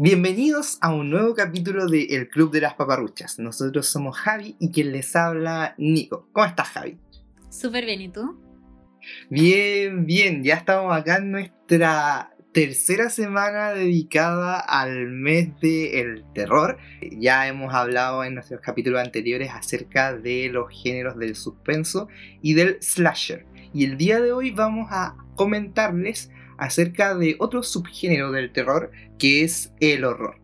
Bienvenidos a un nuevo capítulo de El Club de las Paparruchas. Nosotros somos Javi y quien les habla, Nico. ¿Cómo estás, Javi? Súper bien, ¿y tú? Bien, bien. Ya estamos acá en nuestra tercera semana dedicada al mes del terror. Ya hemos hablado en nuestros capítulos anteriores acerca de los géneros del suspenso y del slasher. Y el día de hoy vamos a comentarles acerca de otro subgénero del terror que es el horror.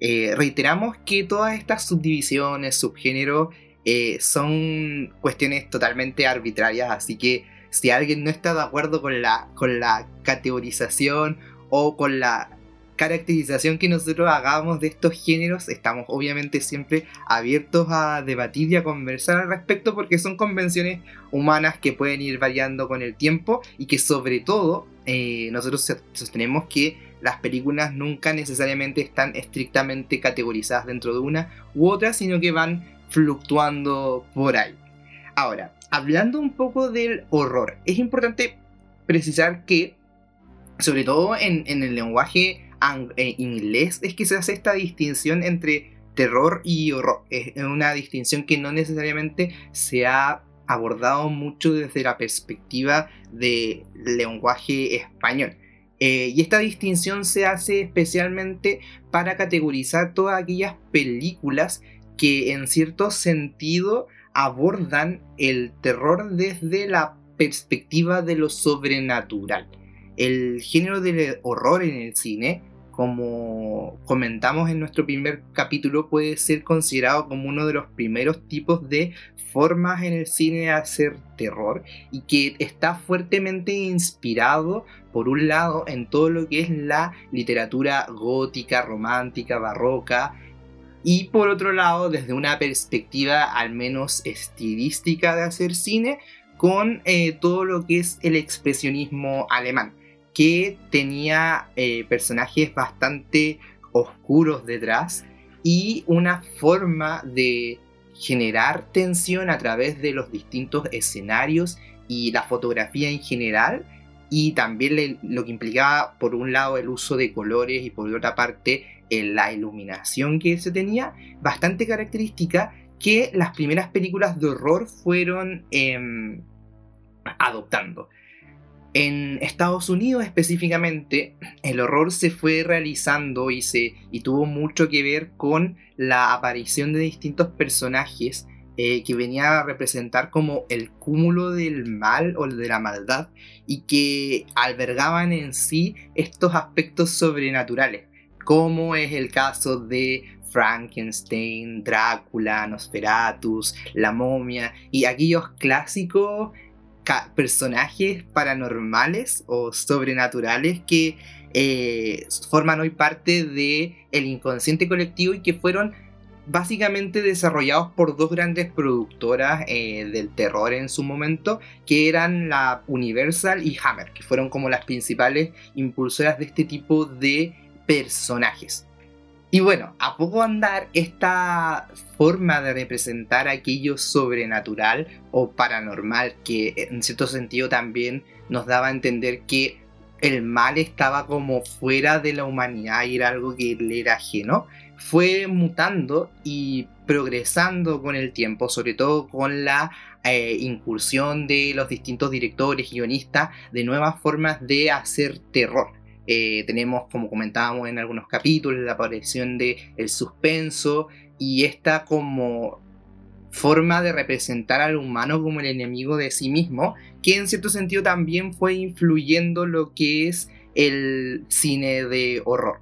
Eh, reiteramos que todas estas subdivisiones, subgéneros, eh, son cuestiones totalmente arbitrarias, así que si alguien no está de acuerdo con la, con la categorización o con la caracterización que nosotros hagamos de estos géneros, estamos obviamente siempre abiertos a debatir y a conversar al respecto porque son convenciones humanas que pueden ir variando con el tiempo y que sobre todo eh, nosotros sostenemos que las películas nunca necesariamente están estrictamente categorizadas dentro de una u otra, sino que van fluctuando por ahí. Ahora, hablando un poco del horror, es importante precisar que, sobre todo en, el lenguaje eh, inglés, es que se hace esta distinción entre terror y horror. Es una distinción que no necesariamente se ha abordado mucho desde la perspectiva del lenguaje español. Eh, y esta distinción se hace especialmente para categorizar todas aquellas películas que en cierto sentido abordan el terror desde la perspectiva de lo sobrenatural. El género del horror en el cine como comentamos en nuestro primer capítulo, puede ser considerado como uno de los primeros tipos de formas en el cine de hacer terror y que está fuertemente inspirado, por un lado, en todo lo que es la literatura gótica, romántica, barroca, y por otro lado, desde una perspectiva al menos estilística de hacer cine, con eh, todo lo que es el expresionismo alemán que tenía eh, personajes bastante oscuros detrás y una forma de generar tensión a través de los distintos escenarios y la fotografía en general y también lo que implicaba por un lado el uso de colores y por otra parte la iluminación que se tenía, bastante característica que las primeras películas de horror fueron em, adoptando. En Estados Unidos específicamente, el horror se fue realizando y, se, y tuvo mucho que ver con la aparición de distintos personajes eh, que venían a representar como el cúmulo del mal o de la maldad y que albergaban en sí estos aspectos sobrenaturales, como es el caso de Frankenstein, Drácula, Nosferatus, la momia y aquellos clásicos personajes paranormales o sobrenaturales que eh, forman hoy parte del el inconsciente colectivo y que fueron básicamente desarrollados por dos grandes productoras eh, del terror en su momento, que eran la Universal y Hammer, que fueron como las principales impulsoras de este tipo de personajes. Y bueno, a poco andar, esta forma de representar aquello sobrenatural o paranormal, que en cierto sentido también nos daba a entender que el mal estaba como fuera de la humanidad y era algo que le era ajeno, fue mutando y progresando con el tiempo, sobre todo con la eh, incursión de los distintos directores, guionistas, de nuevas formas de hacer terror. Eh, tenemos, como comentábamos en algunos capítulos, la aparición de el suspenso y esta como forma de representar al humano como el enemigo de sí mismo, que en cierto sentido también fue influyendo lo que es el cine de horror,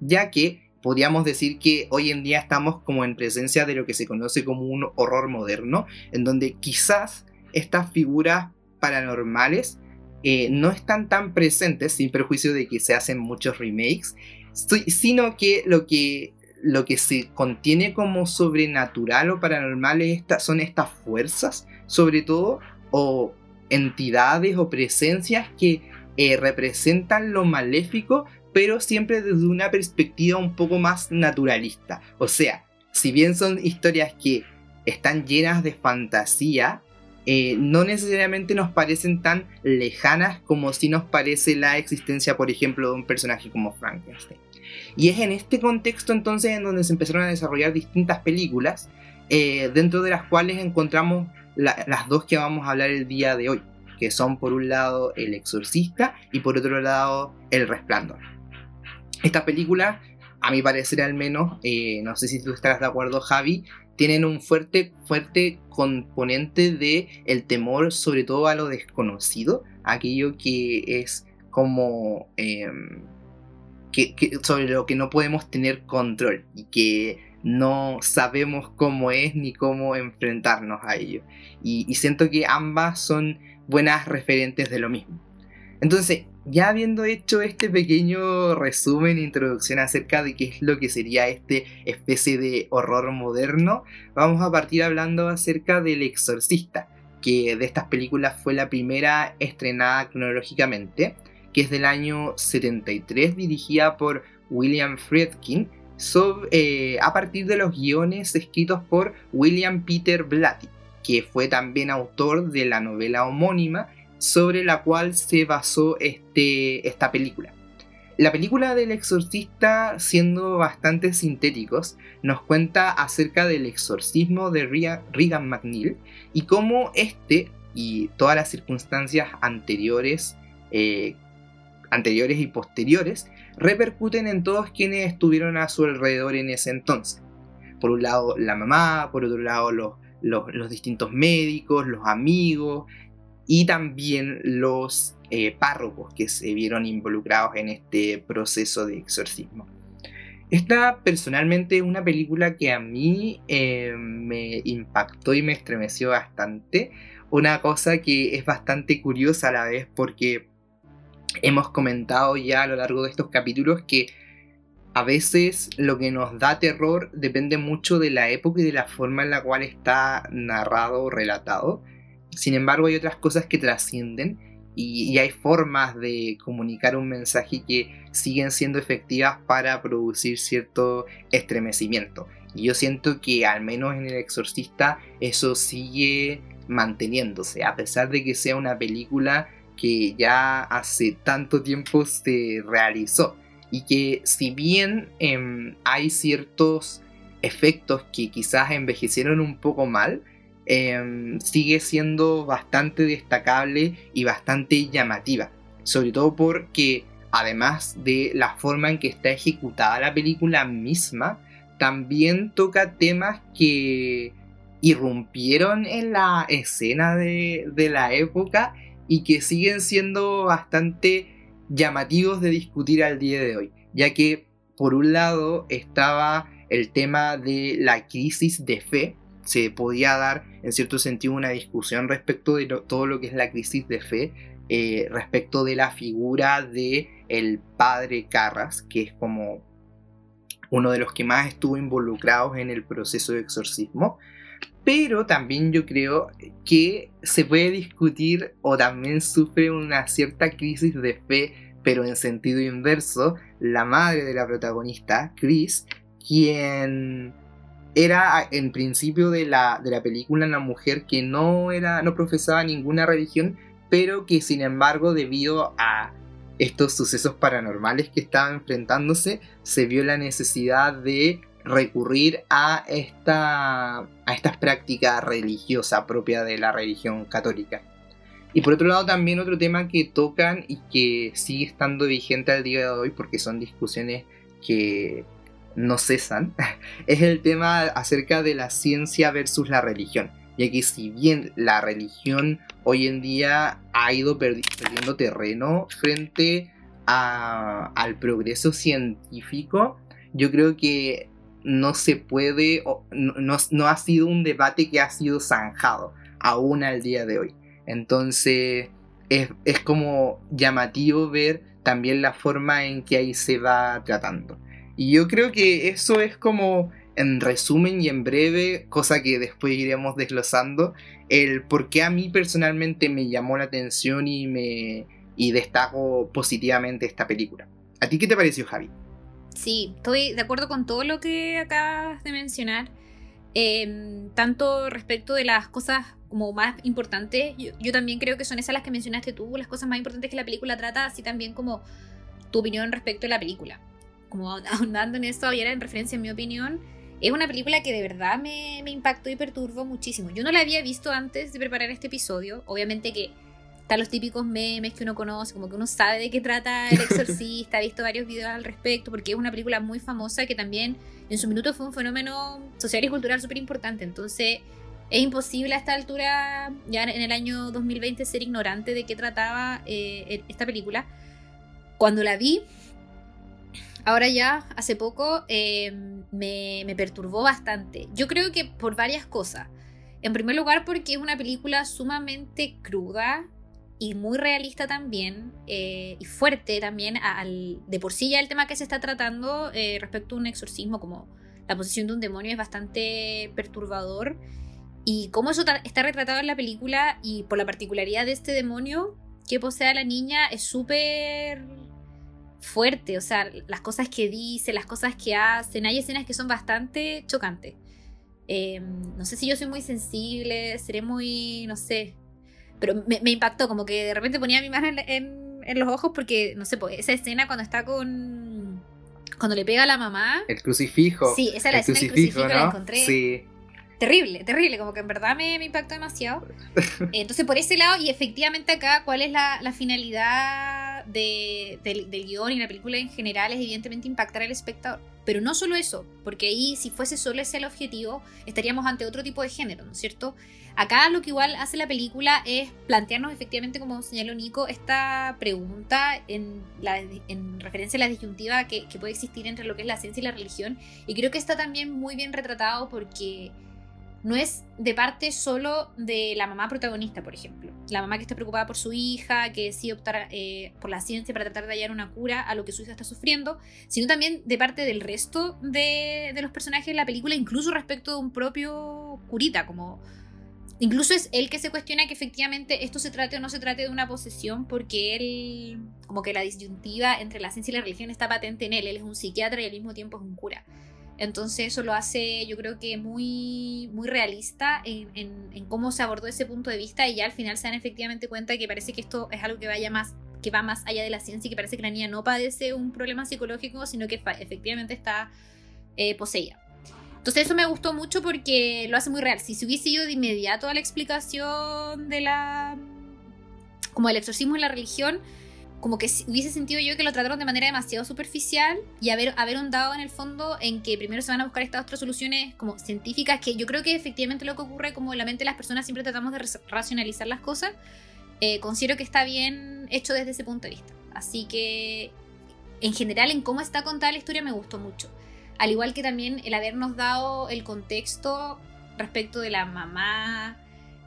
ya que podríamos decir que hoy en día estamos como en presencia de lo que se conoce como un horror moderno, en donde quizás estas figuras paranormales eh, no están tan presentes, sin perjuicio de que se hacen muchos remakes, sino que lo que, lo que se contiene como sobrenatural o paranormal son estas fuerzas, sobre todo, o entidades o presencias que eh, representan lo maléfico, pero siempre desde una perspectiva un poco más naturalista. O sea, si bien son historias que están llenas de fantasía, eh, no necesariamente nos parecen tan lejanas como si nos parece la existencia, por ejemplo, de un personaje como Frankenstein. Y es en este contexto entonces en donde se empezaron a desarrollar distintas películas, eh, dentro de las cuales encontramos las dos que vamos a hablar el día de hoy, que son por un lado El Exorcista y por otro lado El Resplandor. Esta película, a mi parecer al menos, eh, no sé si tú estarás de acuerdo Javi, tienen un fuerte, fuerte componente de el temor sobre todo a lo desconocido, aquello que es como em, que, sobre lo que no podemos tener control y que no sabemos cómo es ni cómo enfrentarnos a ello. y siento que ambas son buenas referentes de lo mismo. Entonces, ya habiendo hecho este pequeño resumen, introducción acerca de qué es lo que sería este especie de horror moderno, vamos a partir hablando acerca del Exorcista, que de estas películas fue la primera estrenada cronológicamente, que es del año 73, dirigida por William Friedkin, eh, a partir de los guiones escritos por William Peter Blatty, que fue también autor de la novela homónima sobre la cual se basó este, esta película. La película del exorcista, siendo bastante sintéticos, nos cuenta acerca del exorcismo de Regan McNeil y cómo este y todas las circunstancias anteriores, eh, anteriores y posteriores repercuten en todos quienes estuvieron a su alrededor en ese entonces. Por un lado la mamá, por otro lado los, los distintos médicos, los amigos, y también los eh, párrocos que se vieron involucrados en este proceso de exorcismo. Esta personalmente es una película que a mí eh, me impactó y me estremeció bastante. Una cosa que es bastante curiosa a la vez porque hemos comentado ya a lo largo de estos capítulos que a veces lo que nos da terror depende mucho de la época y de la forma en la cual está narrado o relatado. Sin embargo, hay otras cosas que trascienden y, hay formas de comunicar un mensaje que siguen siendo efectivas para producir cierto estremecimiento. Y yo siento que al menos en El Exorcista eso sigue manteniéndose, a pesar de que sea una película que ya hace tanto tiempo se realizó. Y que si bien em, hay ciertos efectos que quizás envejecieron un poco mal, Em, sigue siendo bastante destacable y bastante llamativa. Sobre todo porque además de la forma en que está ejecutada la película misma, también toca temas que irrumpieron en la escena de, de la época y que siguen siendo bastante llamativos de discutir al día de hoy, ya que por un lado estaba el tema de la crisis de fe, se podía dar en cierto sentido una discusión respecto de todo lo que es la crisis de fe, eh, respecto de la figura de el padre Carras, que es como uno de los que más estuvo involucrados en el proceso de exorcismo. Pero también yo creo que se puede discutir o también sufre una cierta crisis de fe, pero en sentido inverso, la madre de la protagonista, Chris, quien era en principio de la, de la película una mujer que no, era, no profesaba ninguna religión, pero que sin embargo debido a estos sucesos paranormales que estaba enfrentándose, se vio la necesidad de recurrir a esta, a estas prácticas religiosas propias de la religión católica. Y por otro lado también otro tema que tocan y que sigue estando vigente al día de hoy porque son discusiones que no cesan, es el tema acerca de la ciencia versus la religión. Ya que si bien la religión hoy en día ha ido perdiendo terreno frente al progreso científico, yo creo que no se puede, no, no, ha sido un debate que ha sido zanjado aún al día de hoy. Entonces es, es como llamativo ver también la forma en que ahí se va tratando. Y yo creo que eso es como, en resumen y en breve, cosa que después iremos desglosando, el por qué a mí personalmente me llamó la atención y me y destaco positivamente esta película. ¿A ti qué te pareció, Javi? Sí, estoy de acuerdo con todo lo que acabas de mencionar. Em, tanto respecto de las cosas como más importantes, yo, también creo que son esas las que mencionaste tú, las cosas más importantes que la película trata, así también como tu opinión respecto de la película. Como ahondando en esto, ahora en referencia a mi opinión, es una película que de verdad me, me impactó y perturbó muchísimo. Yo no la había visto antes de preparar este episodio, obviamente que están los típicos memes que uno conoce, como que uno sabe de qué trata El Exorcista, ha visto varios videos al respecto, porque es una película muy famosa que también en su minuto fue un fenómeno social y cultural súper importante. Entonces, es imposible a esta altura, ya en el año 2020, ser ignorante de qué trataba eh, esta película. Cuando la vi, ahora ya, hace poco, me, me perturbó bastante. Yo creo que por varias cosas. En primer lugar, porque es una película sumamente cruda, y muy realista también eh, y fuerte también al, de por sí ya el tema que se está tratando eh, respecto a un exorcismo como la posesión de un demonio es bastante perturbador y cómo eso está retratado en la película y por la particularidad de este demonio que posee a la niña es súper fuerte, o sea, las cosas que dice, las cosas que hacen, hay escenas que son bastante chocantes. Em, no sé si yo soy muy sensible, seré muy, no sé, pero me, impactó, como que de repente ponía mi mano en, los ojos porque, no sé, pues, esa escena cuando está con... Cuando le pega a la mamá. El crucifijo. Sí, esa es la escena del crucifijo, la encontré. Sí. Terrible, terrible, como que en verdad me, me impactó demasiado. Entonces, por ese lado, y efectivamente acá, ¿cuál es la, finalidad del, del guion y la película en general? Es evidentemente impactar al espectador. Pero no solo eso, porque ahí, si fuese solo ese el objetivo, estaríamos ante otro tipo de género, ¿no es cierto? Acá lo que igual hace la película es plantearnos efectivamente, como señaló Nico, esta pregunta en, referencia a la disyuntiva que, puede existir entre lo que es la ciencia y la religión. Y creo que está también muy bien retratado porque no es de parte solo de la mamá protagonista, por ejemplo. La mamá que está preocupada por su hija, que decide optar eh, por la ciencia para tratar de hallar una cura a lo que su hija está sufriendo, sino también de parte del resto de, los personajes de la película, incluso respecto de un propio curita, como Incluso es él que se cuestiona que efectivamente esto se trate o no se trate de una posesión, porque él, como que la disyuntiva entre la ciencia y la religión está patente en él. Él es un psiquiatra y al mismo tiempo es un cura. Entonces eso lo hace, yo creo que muy, muy realista en, cómo se abordó ese punto de vista y ya al final se dan efectivamente cuenta que parece que esto es algo que vaya más que va más allá de la ciencia y que parece que la niña no padece un problema psicológico, sino que efectivamente está eh, poseída. Entonces eso me gustó mucho porque lo hace muy real. Si se hubiese ido de inmediato a la explicación de la... como el exorcismo en la religión, como que hubiese sentido yo que lo trataron de manera demasiado superficial y haber, haber ondado en el fondo en que primero se van a buscar estas otras soluciones como científicas, que yo creo que efectivamente lo que ocurre como en la mente de las personas siempre tratamos de racionalizar las cosas, eh, considero que está bien hecho desde ese punto de vista. Así que en general en cómo está contada la historia me gustó mucho al igual que también el habernos dado el contexto respecto de la mamá,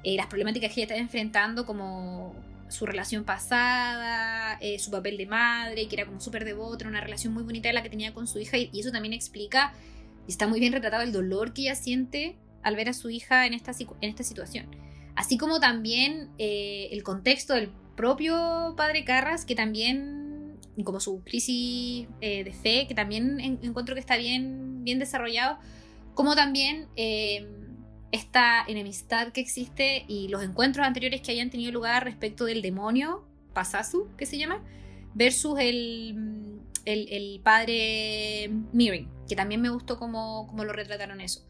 eh, las problemáticas que ella está enfrentando, como su relación pasada, eh, su papel de madre, que era como súper devota, una relación muy bonita la que tenía con su hija, y, eso también explica, y está muy bien retratado el dolor que ella siente al ver a su hija en esta, en esta situación. Así como también eh, el contexto del propio padre Carras, que también como su crisis eh, de fe, que también encuentro que está bien, bien desarrollado, como también esta enemistad que existe y los encuentros anteriores que hayan tenido lugar respecto del demonio, Pasasu, que se llama, versus el, el, padre Mirin, que también me gustó como, como lo retrataron eso.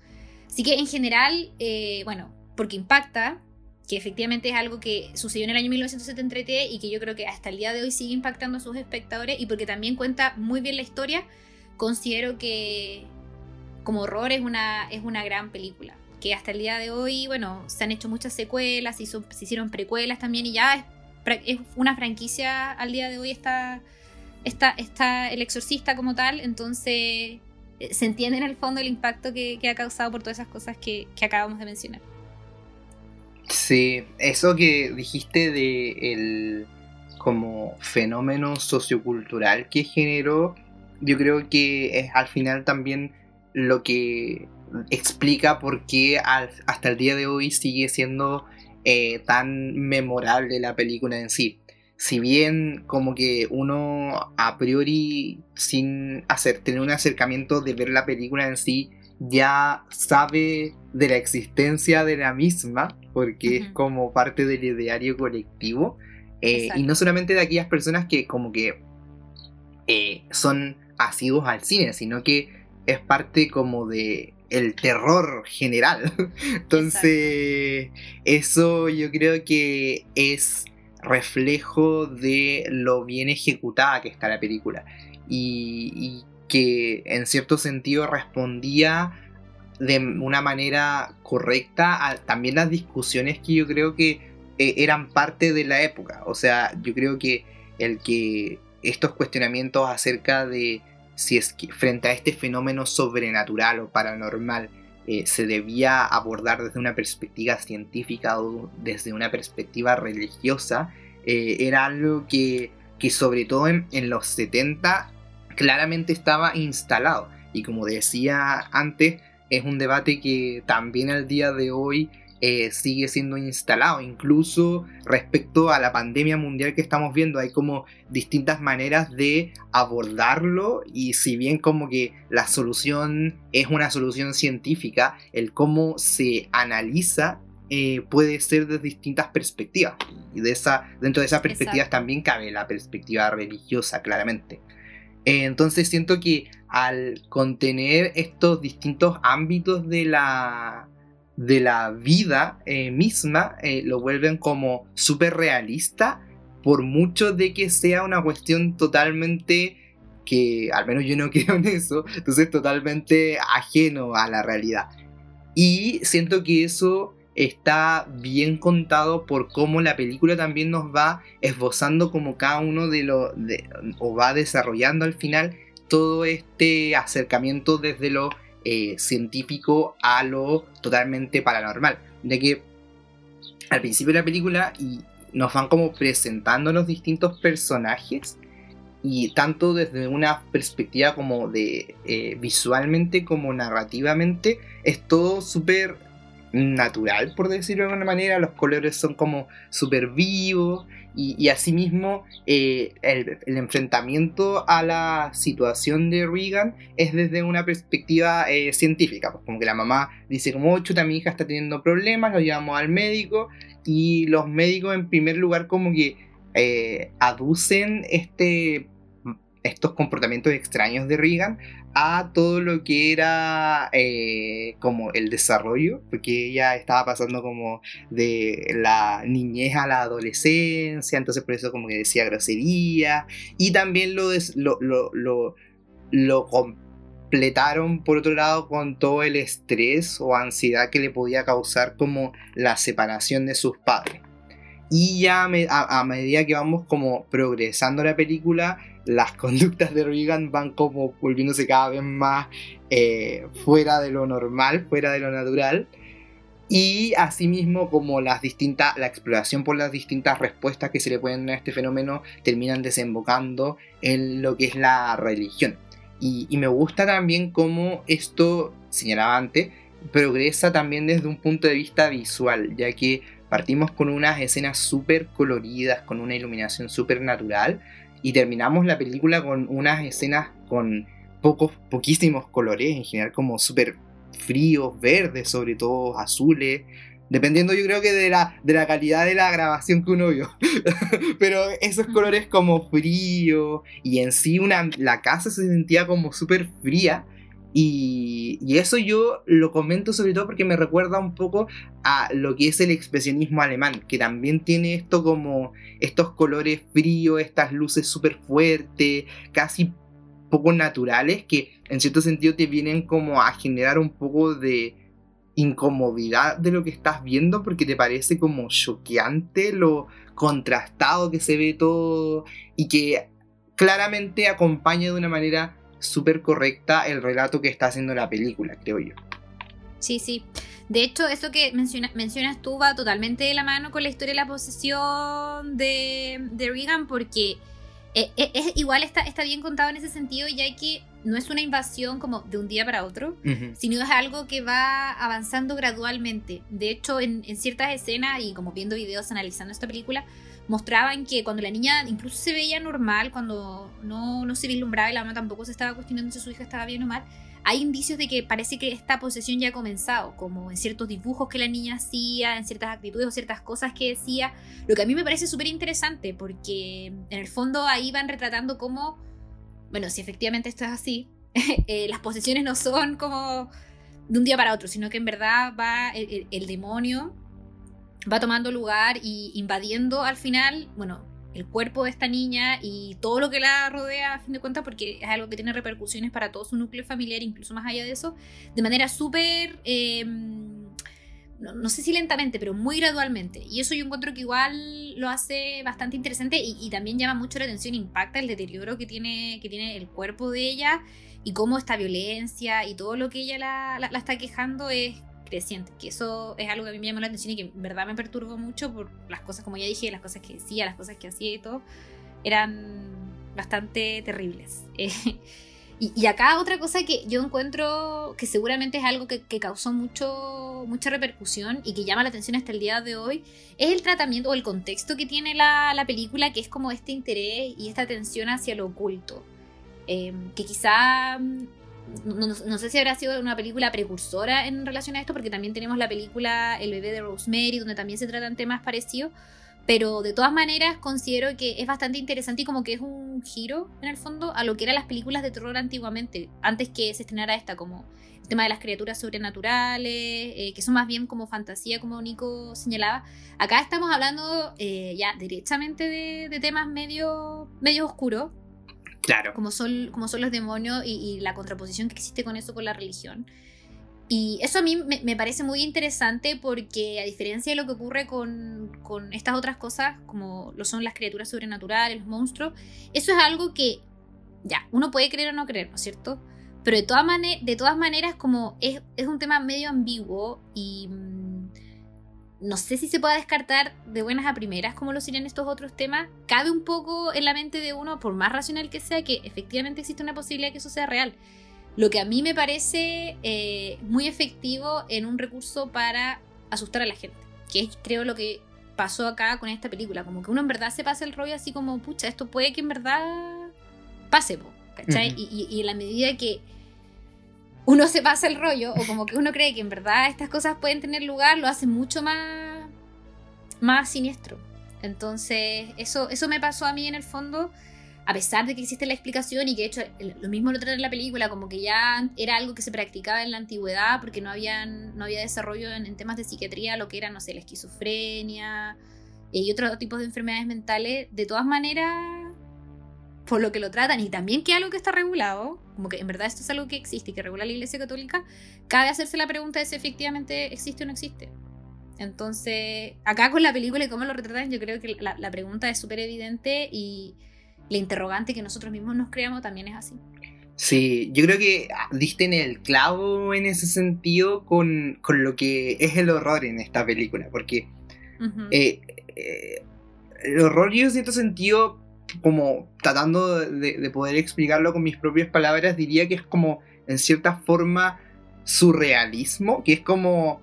Así que en general, eh, bueno, porque impacta, que efectivamente es algo que sucedió en el año 1973 y que yo creo que hasta el día de hoy sigue impactando a sus espectadores y porque también cuenta muy bien la historia, considero que como horror es una, es una gran película. Que hasta el día de hoy, bueno, se han hecho muchas secuelas, se, se hicieron precuelas también y ya es, una franquicia al día de hoy está, está, está El Exorcista como tal, entonces eh, se entiende en el fondo el impacto que, ha causado por todas esas cosas que acabamos de mencionar. Sí, eso que dijiste de el como fenómeno sociocultural que generó, yo creo que es al final también lo que explica por qué hasta el día de hoy sigue siendo eh, tan memorable la película en sí. Si bien como que uno a priori sin hacer tener un acercamiento de ver la película en sí ya sabe de la existencia de la misma, porque es como parte del ideario colectivo. Eh, y no solamente de aquellas personas que como que eh, son asiduos al cine, sino que es parte como de el terror general. Entonces, eso yo creo que es reflejo de lo bien ejecutada que está la película. Y, que en cierto sentido respondía de una manera correcta a también las discusiones que yo creo que eh, eran parte de la época. O sea, yo creo que el que estos cuestionamientos acerca de si es que frente a este fenómeno sobrenatural o paranormal eh, se debía abordar desde una perspectiva científica o desde una perspectiva religiosa, eh, era algo que, que sobre todo en, en, los 70 claramente estaba instalado. Y como decía antes, es un debate que también al día de hoy eh, sigue siendo instalado. Incluso respecto a la pandemia mundial que estamos viendo, hay como distintas maneras de abordarlo y si bien como que la solución es una solución científica, el cómo se analiza eh, puede ser de distintas perspectivas. Y de esa, dentro de esas perspectivas también cabe la perspectiva religiosa, claramente. Eh, entonces siento que al contener estos distintos ámbitos de la, de la vida eh, misma eh, lo vuelven como súper realista, por mucho de que sea una cuestión totalmente que, al menos yo no creo en eso, entonces totalmente ajeno a la realidad. Y siento que eso está bien contado por cómo la película también nos va esbozando como cada uno de los, o va desarrollando al final todo este acercamiento desde lo eh, científico a lo totalmente paranormal. De que al principio de la película y nos van como presentando los distintos personajes y tanto desde una perspectiva como de eh, visualmente como narrativamente es todo súper natural, por decirlo de alguna manera. Los colores son como súper vivos y, y asimismo eh, el, enfrentamiento a la situación de Regan es desde una perspectiva eh, científica. Pues como que la mamá dice como, chuta, mi hija está teniendo problemas, lo llevamos al médico y los médicos en primer lugar como que eh, aducen este estos comportamientos extraños de Regan a todo lo que era eh, como el desarrollo, porque ella estaba pasando como de la niñez a la adolescencia, entonces por eso como que decía grosería, y también lo, lo, lo, lo, completaron por otro lado con todo el estrés o ansiedad que le podía causar como la separación de sus padres. Y ya a medida que vamos como progresando la película, las conductas de Regan van como volviéndose cada vez más eh, fuera de lo normal, fuera de lo natural. Y asimismo como las distintas, la exploración por las distintas respuestas que se le pueden dar a este fenómeno terminan desembocando en lo que es la religión. Y, y me gusta también cómo esto, señalaba antes, progresa también desde un punto de vista visual, ya que partimos con unas escenas súper coloridas, con una iluminación súper natural, y terminamos la película con unas escenas con pocos, poquísimos colores, en general como súper fríos, verdes, sobre todo azules. Dependiendo yo creo que de la, de la calidad de la grabación que uno vio. Pero esos colores como frío y en sí una, la casa se sentía como súper fría. Y, eso yo lo comento sobre todo porque me recuerda un poco a lo que es el expresionismo alemán, que también tiene esto como estos colores fríos, estas luces súper fuertes, casi poco naturales, que en cierto sentido te vienen como a generar un poco de incomodidad de lo que estás viendo porque te parece como choqueante lo contrastado que se ve todo y que claramente acompaña de una manera súper correcta el relato que está haciendo la película, creo yo. Sí, sí. De hecho, eso que mencionas tú va totalmente de la mano con la historia de la posesión de, de Regan, porque eh, eh, es, igual está, está bien contado en ese sentido, ya que no es una invasión como de un día para otro, sino es algo que va avanzando gradualmente. De hecho, en, en, ciertas escenas y como viendo videos analizando esta película, mostraban que cuando la niña incluso se veía normal, cuando no, no se vislumbraba y la mamá tampoco se estaba cuestionando si su hija estaba bien o mal, hay indicios de que parece que esta posesión ya ha comenzado, como en ciertos dibujos que la niña hacía, en ciertas actitudes o ciertas cosas que decía, lo que a mí me parece súper interesante, porque en el fondo ahí van retratando cómo, bueno, si efectivamente esto es así, eh, las posesiones no son como de un día para otro, sino que en verdad va el demonio va tomando lugar y invadiendo al final, bueno, el cuerpo de esta niña y todo lo que la rodea a fin de cuentas, porque es algo que tiene repercusiones para todo su núcleo familiar, incluso más allá de eso, de manera súper, em, no, sé si lentamente, pero muy gradualmente. Y eso yo encuentro que igual lo hace bastante interesante y, también llama mucho la atención, impacta el deterioro que tiene, que tiene el cuerpo de ella y cómo esta violencia y todo lo que ella la está quejando es que eso es algo que a mí me llamó la atención y que en verdad me perturbó mucho por las cosas, como ya dije, las cosas que decía, las cosas que hacía y todo, eran bastante terribles. Eh, y, acá otra cosa que yo encuentro que seguramente es algo que, causó mucho, mucha repercusión y que llama la atención hasta el día de hoy, es el tratamiento o el contexto que tiene la, la película, que es como este interés y esta atención hacia lo oculto. Eh, que quizá no, sé si habrá sido una película precursora en relación a esto, porque también tenemos la película El bebé de Rosemary, donde también se tratan temas parecidos. Pero de todas maneras considero que es bastante interesante y como que es un giro, en el fondo, a lo que eran las películas de terror antiguamente, antes que se estrenara esta, como el tema de las criaturas sobrenaturales, eh, que son más bien como fantasía, como Nico señalaba. Acá estamos hablando eh, ya directamente de, de, temas medio, medio oscuros, Claro. Como son, como son los demonios y, la contraposición que existe con eso, con la religión. Y eso a mí me, parece muy interesante porque a diferencia de lo que ocurre con, con, estas otras cosas, como lo son las criaturas sobrenaturales, los monstruos, eso es algo que, ya, uno puede creer o no creer, ¿no es cierto? Pero de, todas de todas maneras, como es, es un tema medio ambiguo y no sé si se pueda descartar de buenas a primeras como lo serían estos otros temas. Cabe un poco en la mente de uno, por más racional que sea, que efectivamente existe una posibilidad de que eso sea real. Lo que a mí me parece eh, muy efectivo en un recurso para asustar a la gente, que es creo lo que pasó acá con esta película, como que uno en verdad se pasa el rollo así como, pucha, esto puede que en verdad pase, ¿cachai? y, y en la medida que uno se pasa el rollo o como que uno cree que en verdad estas cosas pueden tener lugar, lo hace mucho más, más siniestro. Entonces, eso, eso me pasó a mí en el fondo, a pesar de que existe la explicación y que de hecho lo mismo lo trata en la película, como que ya era algo que se practicaba en la antigüedad porque no, habían, no había desarrollo en, temas de psiquiatría, lo que era, no sé, la esquizofrenia eh, y otros tipos de enfermedades mentales. De todas maneras, por lo que lo tratan y también que algo que está regulado, como que en verdad esto es algo que existe y que regula la Iglesia Católica, cabe hacerse la pregunta de si efectivamente existe o no existe. Entonces, acá con la película y cómo lo retratan, yo creo que la, pregunta es súper evidente y la interrogante que nosotros mismos nos creamos también es así. Sí, yo creo que diste en el clavo en ese sentido con, con lo que es el horror en esta película, porque eh, eh, el horror yo en cierto sentido como tratando de, poder explicarlo con mis propias palabras, diría que es como, en cierta forma, surrealismo, que es como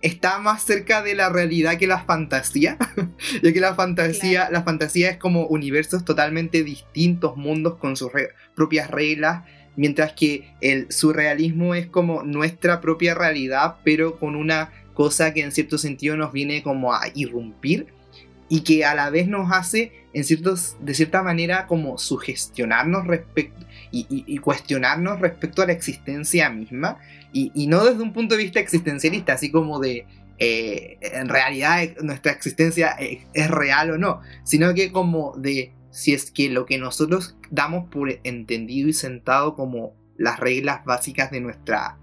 está más cerca de la realidad que la fantasía, ya que la fantasía, la fantasía es como universos totalmente distintos, mundos con sus propias reglas, mientras que el surrealismo es como nuestra propia realidad, pero con una cosa que en cierto sentido nos viene como a irrumpir y que a la vez nos hace, en ciertos, de cierta manera, como sugestionarnos respecto y, cuestionarnos respecto a la existencia misma, y, no desde un punto de vista existencialista, así como de eh, en realidad nuestra existencia es, real o no, sino que como de si es que lo que nosotros damos por entendido y sentado como las reglas básicas de, nuestra,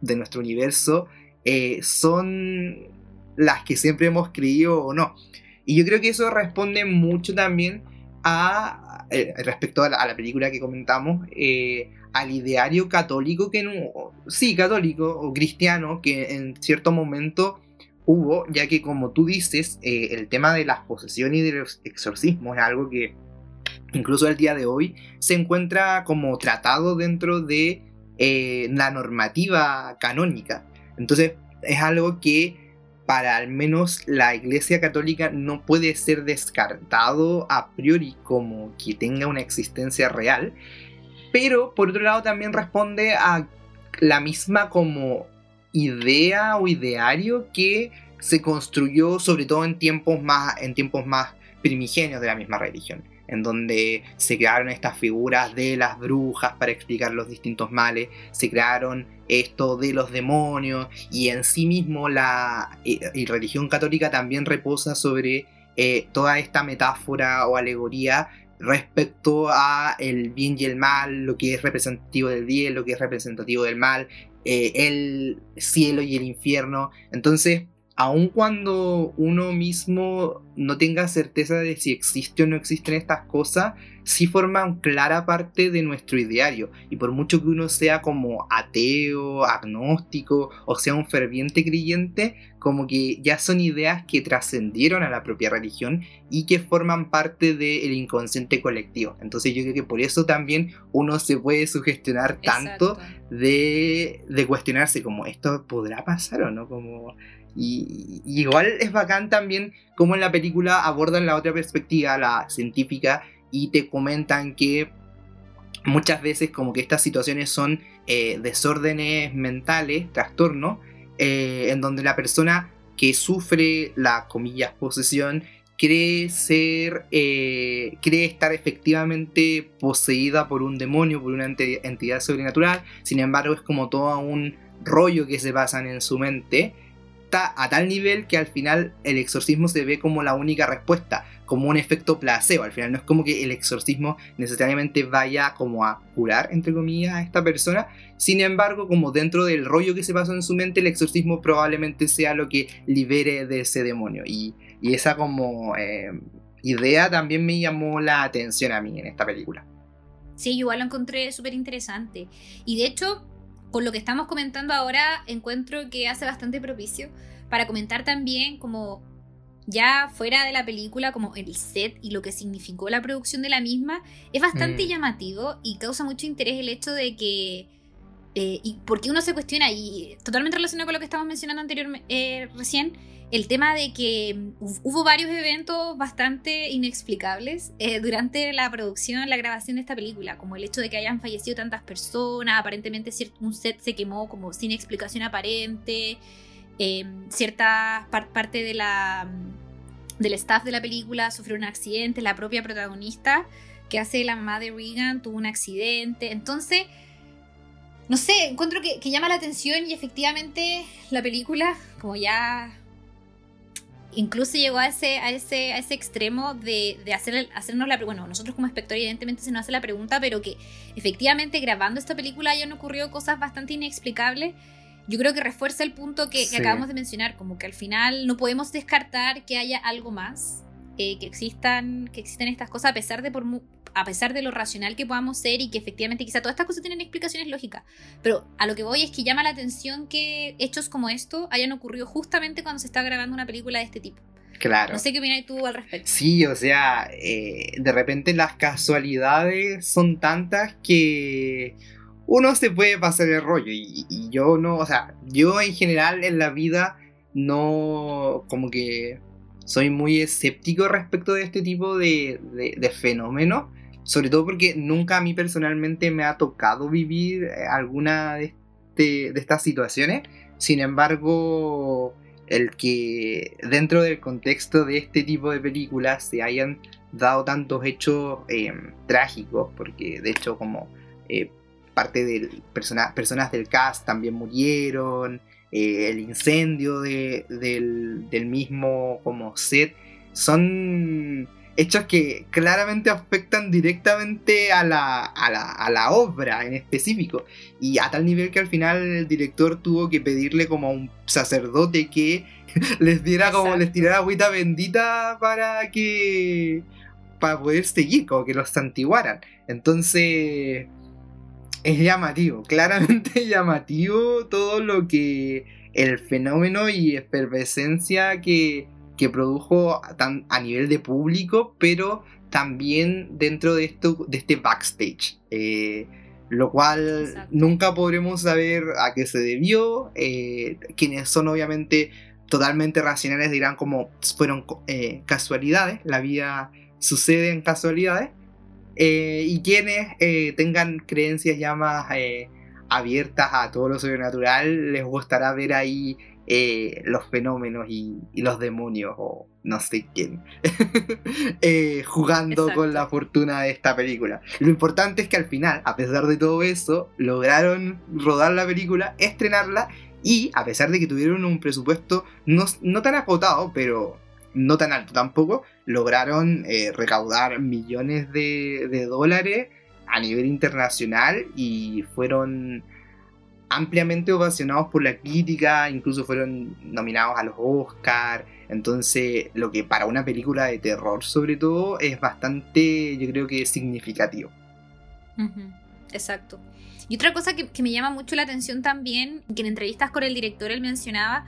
de nuestro universo eh, son las que siempre hemos creído o no. Y yo creo que eso responde mucho también a, eh, respecto a la, película que comentamos, eh, al ideario católico que no, sí, católico o cristiano que en cierto momento hubo, ya que como tú dices, eh, el tema de las posesiones y de los exorcismos es algo que incluso al día de hoy, se encuentra como tratado dentro de eh, la normativa canónica. Entonces es algo que para al menos la Iglesia Católica no puede ser descartado a priori como que tenga una existencia real, pero por otro lado también responde a la misma como idea o ideario que se construyó sobre todo en tiempos más, en tiempos más primigenios de la misma religión en donde se crearon estas figuras de las brujas para explicar los distintos males, se crearon esto de los demonios y en sí mismo la religión católica también reposa sobre eh, toda esta metáfora o alegoría respecto a el bien y el mal, lo que es representativo del bien, lo que es representativo del mal, eh, el cielo y el infierno. Entonces, aun cuando uno mismo no tenga certeza de si existe o no existen estas cosas, sí forman clara parte de nuestro ideario. Y por mucho que uno sea como ateo, agnóstico o sea un ferviente creyente, como que ya son ideas que trascendieron a la propia religión y que forman parte del inconsciente colectivo. Entonces yo creo que por eso también uno se puede sugestionar tanto de, de, cuestionarse como esto podrá pasar o no, como y, igual es bacán también como en la película abordan la otra perspectiva, la científica, y te comentan que muchas veces como que estas situaciones son eh, desórdenes mentales, trastornos, eh, en donde la persona que sufre la comillas posesión cree ser, eh, cree estar efectivamente poseída por un demonio, por una entidad sobrenatural, sin embargo es como todo un rollo que se basan en su mente a tal nivel que al final el exorcismo se ve como la única respuesta, como un efecto placebo. Al final no es como que el exorcismo necesariamente vaya como a curar, entre comillas, a esta persona. Sin embargo, como dentro del rollo que se pasó en su mente, el exorcismo probablemente sea lo que libere de ese demonio. Y, esa como eh, idea también me llamó la atención a mí en esta película. Sí, igual lo encontré súper interesante. Y de hecho, con lo que estamos comentando ahora, encuentro que hace bastante propicio para comentar también como ya fuera de la película, como el set y lo que significó la producción de la misma, es bastante mm. llamativo y causa mucho interés el hecho de que... Eh, y porque uno se cuestiona, y totalmente relacionado con lo que estamos mencionando anteriormente eh, recién, el tema de que mm, hubo varios eventos bastante inexplicables eh, durante la producción, la grabación de esta película, como el hecho de que hayan fallecido tantas personas, aparentemente un set se quemó como sin explicación aparente, eh, cierta parte de la, mm, del staff de la película sufrió un accidente, la propia protagonista que hace la mamá de Regan tuvo un accidente, entonces... No sé, encuentro que, que llama la atención y efectivamente la película, como ya incluso llegó a ese, a ese, a ese extremo de, de hacer, hacernos la bueno, nosotros como espectadores evidentemente se nos hace la pregunta, pero que efectivamente grabando esta película hayan ocurrido cosas bastante inexplicables. Yo creo que refuerza el punto que, acabamos de mencionar, como que al final no podemos descartar que haya algo más, eh, que existan, que existan estas cosas a pesar de por, a pesar de lo racional que podamos ser y que efectivamente quizá todas estas cosas tienen explicaciones lógicas. Pero a lo que voy es que llama la atención que hechos como esto hayan ocurrido justamente cuando se está grabando una película de este tipo. Claro. No sé qué opinas tú al respecto. Sí, o sea, eh, de repente las casualidades son tantas que uno se puede pasar el rollo y, yo no, o sea, yo en general en la vida no, como que soy muy escéptico respecto de este tipo de, de, de fenómenos sobre todo porque nunca a mí personalmente me ha tocado vivir eh, alguna de, este, de estas situaciones. Sin embargo, el que dentro del contexto de este tipo de películas se hayan dado tantos hechos eh, trágicos, porque de hecho como eh, parte de personas del cast también murieron, el incendio de, del, del mismo como set, son hechos que claramente afectan directamente a la, a la, obra en específico. Y a tal nivel que al final el director tuvo que pedirle como a un sacerdote que les diera como, les tirara agüita bendita para que. para poder seguir, como que los santiguaran. Entonces. Es llamativo, claramente llamativo todo lo que. el fenómeno y efervescencia que que produjo a, a nivel de público, pero también dentro de esto, de este backstage. Eh, lo cual nunca podremos saber a qué se debió. Eh, quienes son obviamente totalmente racionales dirán como fueron eh, casualidades, la vida sucede en casualidades. y quienes tengan creencias ya más abiertas a todo lo sobrenatural, les gustará ver ahí eh, los fenómenos y, los demonios o no sé quién eh, jugando con la fortuna de esta película. Lo importante es que al final, a pesar de todo eso, lograron rodar la película, estrenarla y a pesar de que tuvieron un presupuesto no, tan acotado, pero no tan alto tampoco, lograron eh, recaudar millones de, de dólares a nivel internacional y fueron ampliamente ovacionados por la crítica, incluso fueron nominados a los Oscars. Entonces, lo que para una película de terror, sobre todo, es bastante, yo creo que significativo. Exacto. Y otra cosa que, me llama mucho la atención también, que en entrevistas con el director él mencionaba,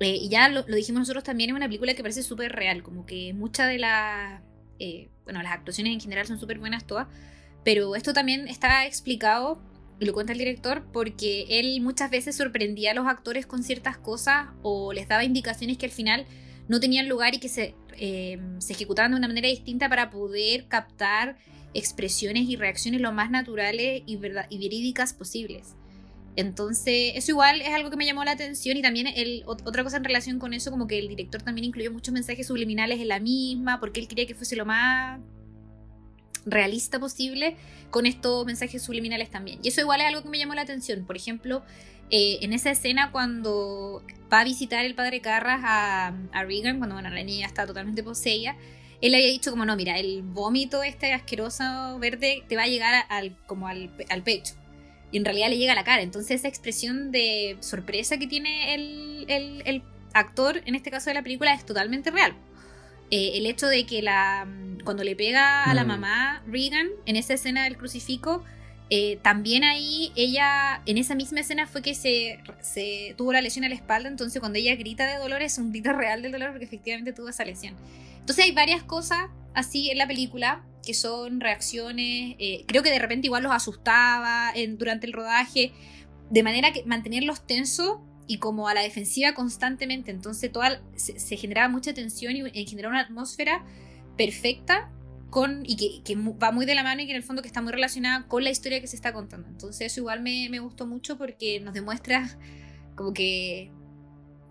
eh, y ya lo, dijimos nosotros también, es una película que parece súper real, como que muchas de las, eh, bueno, las actuaciones en general son súper buenas todas, pero esto también está explicado lo cuenta el director, porque él muchas veces sorprendía a los actores con ciertas cosas o les daba indicaciones que al final no tenían lugar y que se, eh, se ejecutaban de una manera distinta para poder captar expresiones y reacciones lo más naturales y, verdad, y verídicas posibles. Entonces, eso igual es algo que me llamó la atención y también el, otra cosa en relación con eso, como que el director también incluyó muchos mensajes subliminales en la misma, porque él quería que fuese lo más realista posible con estos mensajes subliminales también. Y eso igual es algo que me llamó la atención. Por ejemplo, eh, en esa escena cuando va a visitar el padre Carras a, a Regan, cuando bueno, la niña está totalmente poseída, él le había dicho como no, mira, el vómito este asqueroso verde te va a llegar al, como al, pecho. Y en realidad le llega a la cara. Entonces esa expresión de sorpresa que tiene el, el actor, en este caso de la película, es totalmente real. Eh, el hecho de que la cuando le pega a la mm. mamá Regan en esa escena del crucifijo, eh, también ahí ella, en esa misma escena fue que se, se, tuvo la lesión a la espalda, entonces cuando ella grita de dolor es un grito real del dolor porque efectivamente tuvo esa lesión. Entonces hay varias cosas así en la película que son reacciones, eh, creo que de repente igual los asustaba en, durante el rodaje, de manera que mantenerlos tensos y como a la defensiva constantemente. Entonces toda, se, generaba mucha tensión y, y generaba una atmósfera perfecta con, y que, va muy de la mano y que en el fondo que está muy relacionada con la historia que se está contando. Entonces eso igual me, me gustó mucho porque nos demuestra como que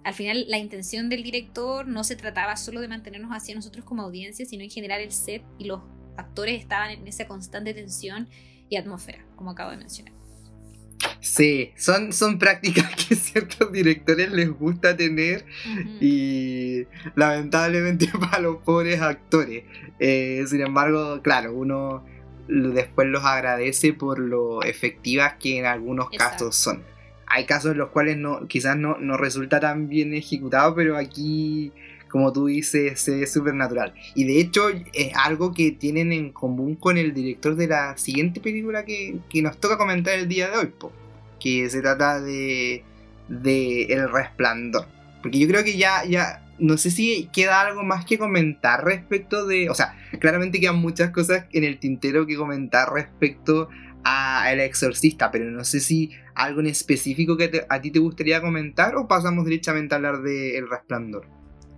al final la intención del director no se trataba solo de mantenernos hacia nosotros como audiencia, sino en general el set y los actores estaban en esa constante tensión y atmósfera, como acabo de mencionar. Sí, son, son prácticas que ciertos directores les gusta tener y lamentablemente para los pobres actores. Eh, sin embargo, claro, uno después los agradece por lo efectivas que en algunos casos son. Hay casos en los cuales no, quizás no, no resulta tan bien ejecutado, pero aquí como tú dices, es súper natural. Y de hecho es algo que tienen en común con el director de la siguiente película que, nos toca comentar el día de hoy, que se trata de, de El Resplandor. Porque yo creo que ya, ya, no sé si queda algo más que comentar respecto de, o sea, claramente quedan muchas cosas en el tintero que comentar respecto a El Exorcista, pero no sé si algo en específico que a ti te gustaría comentar o pasamos directamente a hablar de El Resplandor.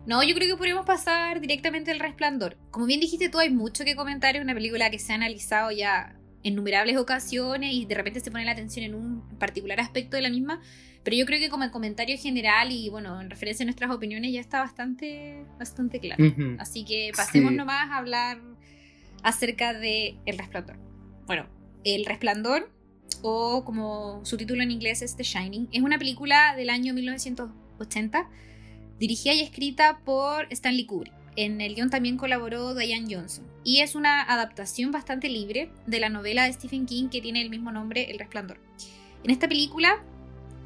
No, yo creo que podríamos pasar directamente al resplandor. Como bien dijiste tú, hay mucho que comentar. Es una película que se ha analizado ya en innumerables ocasiones y de repente se pone la atención en un particular aspecto de la misma. Pero yo creo que como el comentario general y bueno, en referencia a nuestras opiniones ya está bastante, bastante claro. Así que pasemos nomás a hablar acerca de El Resplandor. Bueno, El Resplandor, o como su título en inglés es The Shining, es una película del año 1980 dirigida y escrita por Stanley Kubrick. En el guion también colaboró Diane Johnson. Y es una adaptación bastante libre de la novela de Stephen King que tiene el mismo nombre, El Resplandor. En esta película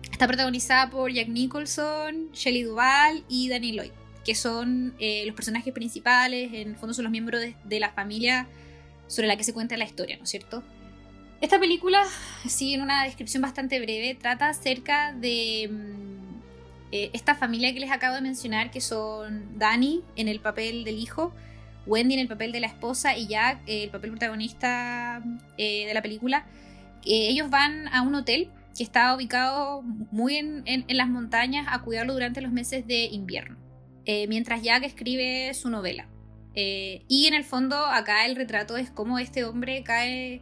está protagonizada por Jack Nicholson, Shelley Duvall y Danny Lloyd, que son eh, los personajes principales, en el fondo son los miembros de, la familia sobre la que se cuenta la historia, ¿no es cierto? Esta película, sí, en una descripción bastante breve, trata acerca de mm, eh, esta familia que les acabo de mencionar, que son Danny en el papel del hijo, Wendy en el papel de la esposa y Jack, el papel protagonista de la película, ellos van a un hotel que está ubicado muy en, las montañas a cuidarlo durante los meses de invierno, eh, mientras Jack escribe su novela. Eh, y en el fondo acá el retrato es cómo este hombre cae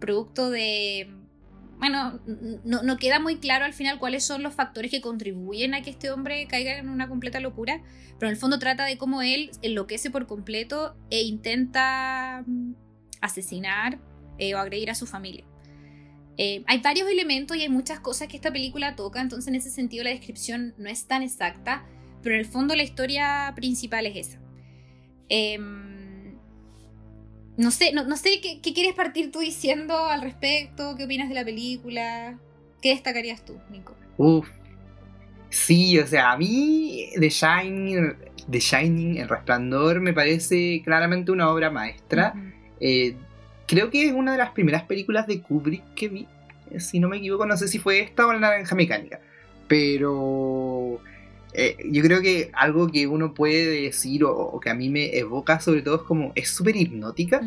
producto de... Bueno, no, queda muy claro al final cuáles son los factores que contribuyen a que este hombre caiga en una completa locura, pero en el fondo trata de cómo él enloquece por completo e intenta mm, asesinar eh, o agredir a su familia. Eh, hay varios elementos y hay muchas cosas que esta película toca, entonces en ese sentido la descripción no es tan exacta, pero en el fondo la historia principal es esa. Em, no sé, no, sé ¿qué, quieres partir tú diciendo al respecto, qué opinas de la película, qué destacarías tú, Nico. Uf, sí, o sea, a mí The Shining, The Shining, El Resplandor, me parece claramente una obra maestra creo que es una de las primeras películas de Kubrick que vi. Si no me equivoco, no sé si fue esta o La Naranja Mecánica. Pero eh, yo creo que algo que uno puede decir o, que a mí me evoca sobre todo es como es súper hipnótica.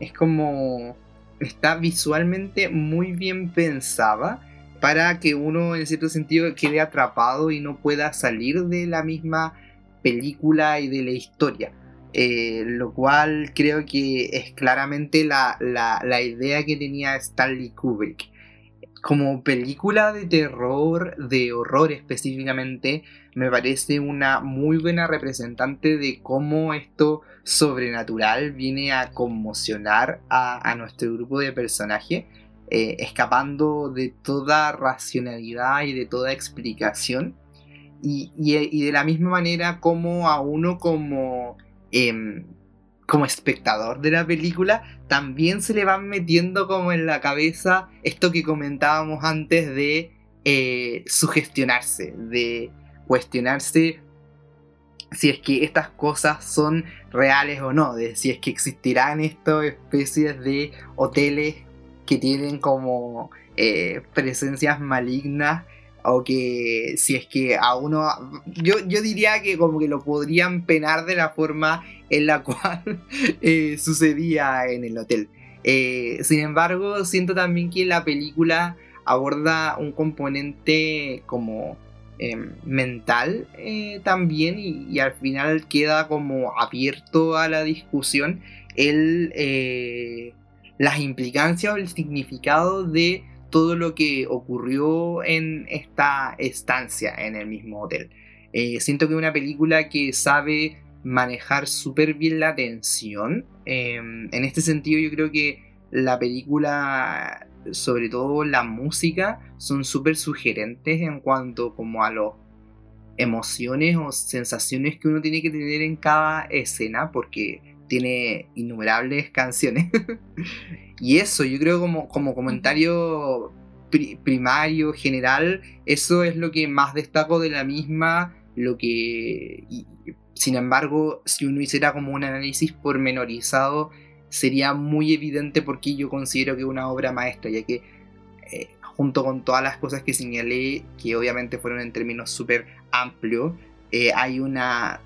Es como está visualmente muy bien pensada para que uno en cierto sentido quede atrapado y no pueda salir de la misma película y de la historia. Eh, lo cual creo que es claramente la, idea que tenía Stanley Kubrick. Como película de terror, de horror específicamente, me parece una muy buena representante de cómo esto sobrenatural viene a conmocionar a, nuestro grupo de personajes, eh, escapando de toda racionalidad y de toda explicación. Y, y de la misma manera como a uno como Em, como espectador de la película, también se le van metiendo como en la cabeza esto que comentábamos antes de eh, sugestionarse, de cuestionarse si es que estas cosas son reales o no, de si es que existirán estas especies de hoteles que tienen como eh, presencias malignas o que si es que a uno yo, yo diría que como que lo podrían penar de la forma en la cual eh, sucedía en el hotel. Eh, sin embargo siento también que la película aborda un componente como em, mental eh, también y, y, al final queda como abierto a la discusión el las implicancias o el significado de todo lo que ocurrió en esta estancia en el mismo hotel. Eh, siento que es una película que sabe manejar súper bien la tensión. Em, en este sentido yo creo que la película, sobre todo la música, son súper sugerentes en cuanto como a las emociones o sensaciones que uno tiene que tener en cada escena porque tiene innumerables canciones. y eso, yo creo como, como comentario primario, general, eso es lo que más destaco de la misma, lo que... sin embargo, si uno hiciera como un análisis pormenorizado, sería muy evidente porque yo considero que es una obra maestra, ya que eh, junto con todas las cosas que señalé, que obviamente fueron en términos súper amplios, eh, hay una,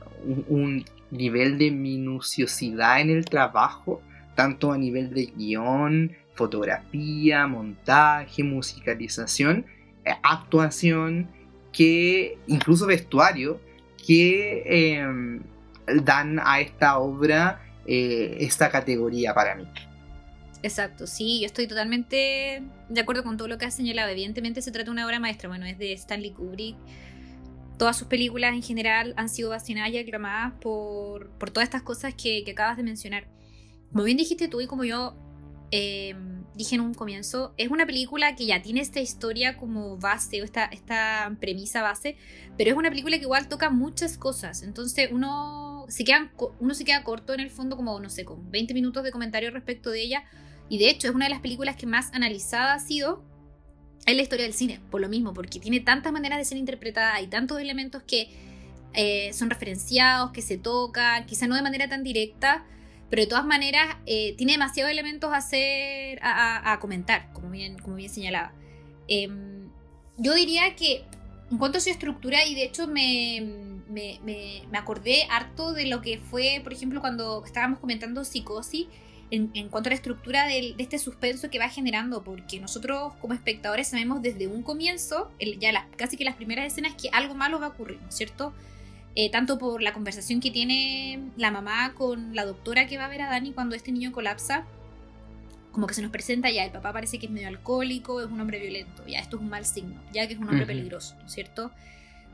un, nivel de minuciosidad en el trabajo, tanto a nivel de guion, fotografía, montaje, musicalización, eh, actuación, que incluso vestuario, que em, dan a esta obra eh, esta categoría para mí. Exacto, sí, yo estoy totalmente de acuerdo con todo lo que has señalado. Evidentemente se trata de una obra maestra, bueno, es de Stanley Kubrick todas sus películas en general han sido vacionadas y aclamadas por, por todas estas cosas que, acabas de mencionar. Como bien dijiste tú y como yo em, dije en un comienzo, es una película que ya tiene esta historia como base o esta, esta premisa base, pero es una película que igual toca muchas cosas. Entonces uno se, queda, uno se queda corto en el fondo como, no sé, con 20 minutos de comentario respecto de ella. Y de hecho es una de las películas que más analizada ha sido en la historia del cine, por lo mismo, porque tiene tantas maneras de ser interpretada, y tantos elementos que eh, son referenciados, que se tocan, quizá no de manera tan directa, pero de todas maneras eh, tiene demasiados elementos a hacer, a, comentar, como bien, como bien señalaba. Em, yo diría que en cuanto a su estructura, y de hecho me, me, me, me, acordé harto de lo que fue, por ejemplo, cuando estábamos comentando psicosis, en, en cuanto a la estructura de este suspenso que va generando, porque nosotros como espectadores sabemos desde un comienzo, ya las, casi que las primeras escenas, que algo malo va a ocurrir, ¿no es cierto? Eh, tanto por la conversación que tiene la mamá con la doctora que va a ver a Dani cuando este niño colapsa, como que se nos presenta ya, el papá parece que es medio alcohólico, es un hombre violento, ya esto es un mal signo, ya que es un hombre peligroso, ¿no es cierto?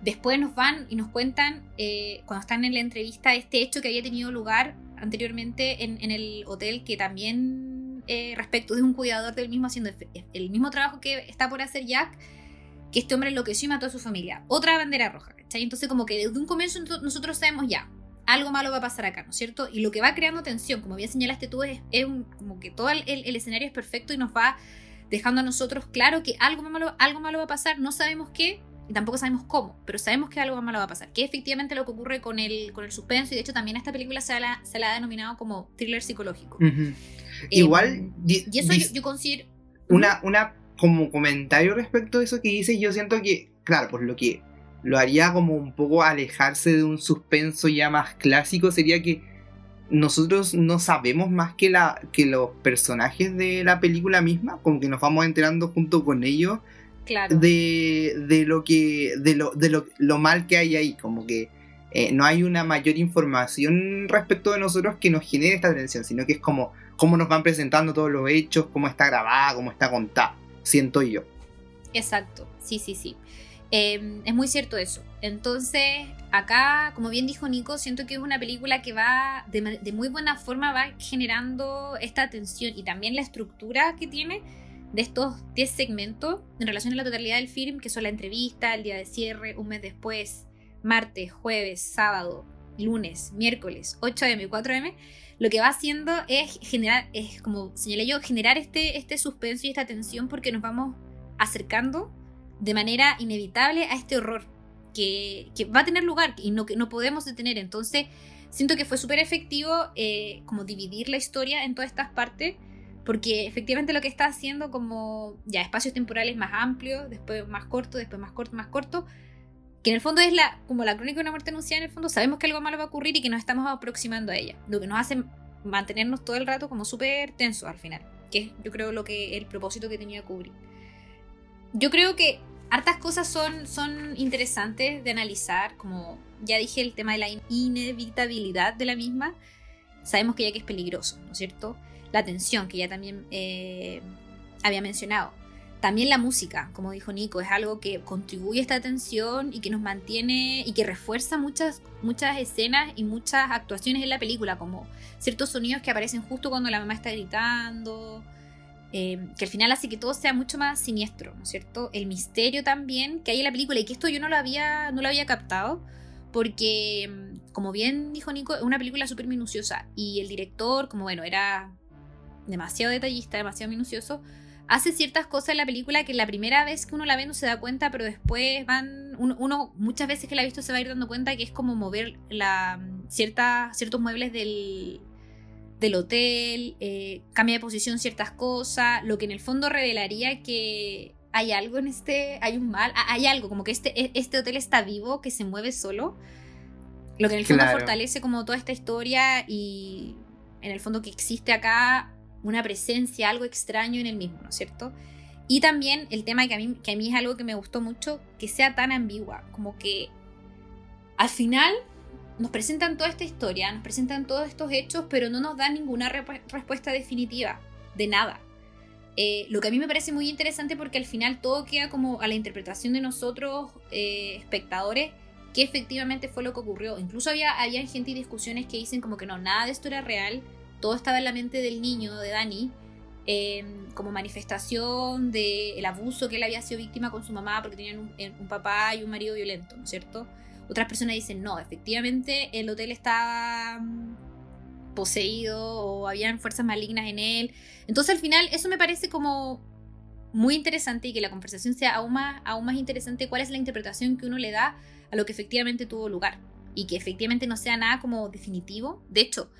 Después nos van y nos cuentan, eh, cuando están en la entrevista, este hecho que había tenido lugar anteriormente en, el hotel, que también eh, respecto de un cuidador del mismo haciendo el mismo trabajo que está por hacer Jack, que este hombre enloqueció y mató a su familia. Otra bandera roja, ¿cachai? Entonces como que desde un comienzo nosotros sabemos ya, algo malo va a pasar acá, ¿no es cierto? Y lo que va creando tensión, como bien señalaste tú, es, como que todo el, escenario es perfecto y nos va dejando a nosotros claro que algo malo, algo malo va a pasar, no sabemos qué, y tampoco sabemos cómo, pero sabemos que algo malo va a pasar, que efectivamente lo que ocurre con el, con el suspenso, y de hecho también esta película se la, se la ha denominado como thriller psicológico. Em, Igual... y eso yo, yo, considero... Una, una como comentario respecto a eso que dices, yo siento que, claro, pues lo que lo haría como un poco alejarse de un suspenso ya más clásico sería que nosotros no sabemos más que, la, que los personajes de la película misma, como que nos vamos enterando junto con ellos de, de, lo que de, lo, de lo, lo, mal que hay ahí, como que eh, no hay una mayor información respecto de nosotros que nos genere esta tensión, sino que es como cómo nos van presentando todos los hechos, cómo está grabada, cómo está contada, siento yo. Exacto, sí, sí, sí. Em, es muy cierto eso. Entonces, acá, como bien dijo Nico, siento que es una película que va de, muy buena forma, va generando esta tensión y también la estructura que tiene de estos 10 segmentos en relación a la totalidad del film, que son la entrevista, el día de cierre, un mes después, martes, jueves, sábado, lunes, miércoles, 8M y 4M, lo que va haciendo es generar, es como señalé yo, generar este, este suspenso y esta tensión porque nos vamos acercando de manera inevitable a este horror que, va a tener lugar y no, que no podemos detener. Entonces, siento que fue súper efectivo eh, como dividir la historia en todas estas partes, porque efectivamente lo que está haciendo como ya espacios temporales más amplios, después más corto, después más corto, más corto, que en el fondo es la como la crónica de una muerte anunciada, en el fondo sabemos que algo malo va a ocurrir y que nos estamos aproximando a ella, lo que nos hace mantenernos todo el rato como súper tensos al final, que es yo creo lo que el propósito que tenía Kubrick. Yo creo que hartas cosas son, son interesantes de analizar, como ya dije, el tema de la inevitabilidad de la misma. Sabemos que ya que es peligroso, ¿no es cierto? La tensión, que ya también eh, había mencionado. También la música, como dijo Nico, es algo que contribuye a esta tensión y que nos mantiene y que refuerza muchas, muchas escenas y muchas actuaciones en la película, como ciertos sonidos que aparecen justo cuando la mamá está gritando, eh, que al final hace que todo sea mucho más siniestro, ¿no es cierto? El misterio también que hay en la película y que esto yo no lo había, no lo había captado porque, mm, como bien dijo Nico, es una película súper minuciosa y el director, como bueno, era demasiado detallista, demasiado minucioso, hace ciertas cosas en la película que la primera vez que uno la ve no se da cuenta, pero después van, uno, muchas veces que la ha visto se va a ir dando cuenta que es como mover la, cierta, ciertos muebles del, del hotel, eh, cambia de posición ciertas cosas, lo que en el fondo revelaría que hay algo en este, hay un mal, hay algo, como que este, e, este hotel está vivo, que se mueve solo, lo que en el fondo fortalece como toda esta historia y en el fondo que existe acá una presencia, algo extraño en el mismo, ¿no es cierto? Y también el tema que a mí, que a mí es algo que me gustó mucho, que sea tan ambigua, como que al final nos presentan toda esta historia, nos presentan todos estos hechos, pero no nos dan ninguna respuesta definitiva de nada. Eh, lo que a mí me parece muy interesante porque al final todo queda como a la interpretación de nosotros, eh, espectadores, que efectivamente fue lo que ocurrió. Incluso había, había gente y discusiones que dicen como que no, nada de esto era real, todo estaba en la mente del niño, de Dani, em, como manifestación del abuso que él había sido víctima con su mamá porque tenían un papá y un marido violento, ¿no es cierto? Otras personas dicen, no, efectivamente el hotel estaba mm, poseído o habían fuerzas malignas en él. Entonces al final eso me parece como muy interesante y que la conversación sea aún más, aún más interesante cuál es la interpretación que uno le da a lo que efectivamente tuvo lugar y que efectivamente no sea nada como definitivo. De hecho,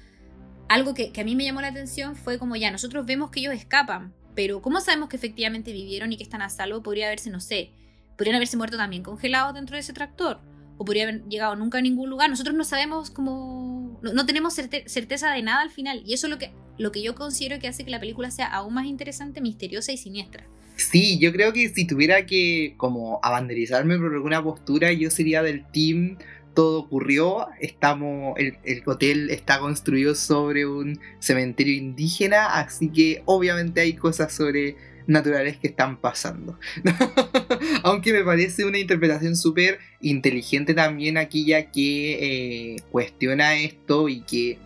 algo que, que, a mí me llamó la atención fue como ya, nosotros vemos que ellos escapan, pero ¿cómo sabemos que efectivamente vivieron y que están a salvo? Podría haberse, no sé, podrían haberse muerto también congelados dentro de ese tractor o podría haber llegado nunca a ningún lugar. Nosotros no sabemos cómo, no, tenemos certeza de nada al final y eso es lo que, lo que yo considero que hace que la película sea aún más interesante, misteriosa y siniestra. Sí, yo creo que si tuviera que como abanderizarme por alguna postura, yo sería del team todo ocurrió, estamos, el, el, hotel está construido sobre un cementerio indígena, así que obviamente hay cosas sobre naturales que están pasando. Aunque me parece una interpretación súper inteligente también aquella que eh, cuestiona esto y que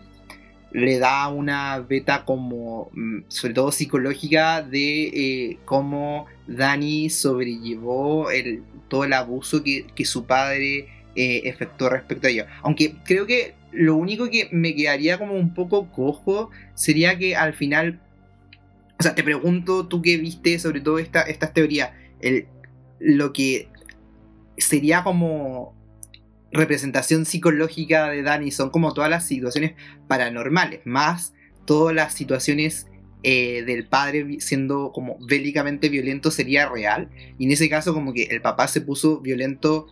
le da una beta como, mm, sobre todo psicológica, de eh, cómo Dani sobrellevó el, todo el abuso que, su padre eh, efectuó respecto a ello. Aunque creo que lo único que me quedaría como un poco cojo sería que al final o sea, te pregunto, tú qué viste sobre todo esta, estas teorías, el, lo que sería como representación psicológica de Dani son como todas las situaciones paranormales, más todas las situaciones eh, del padre siendo como bélicamente violento sería real. Y en ese caso como que el papá se puso violento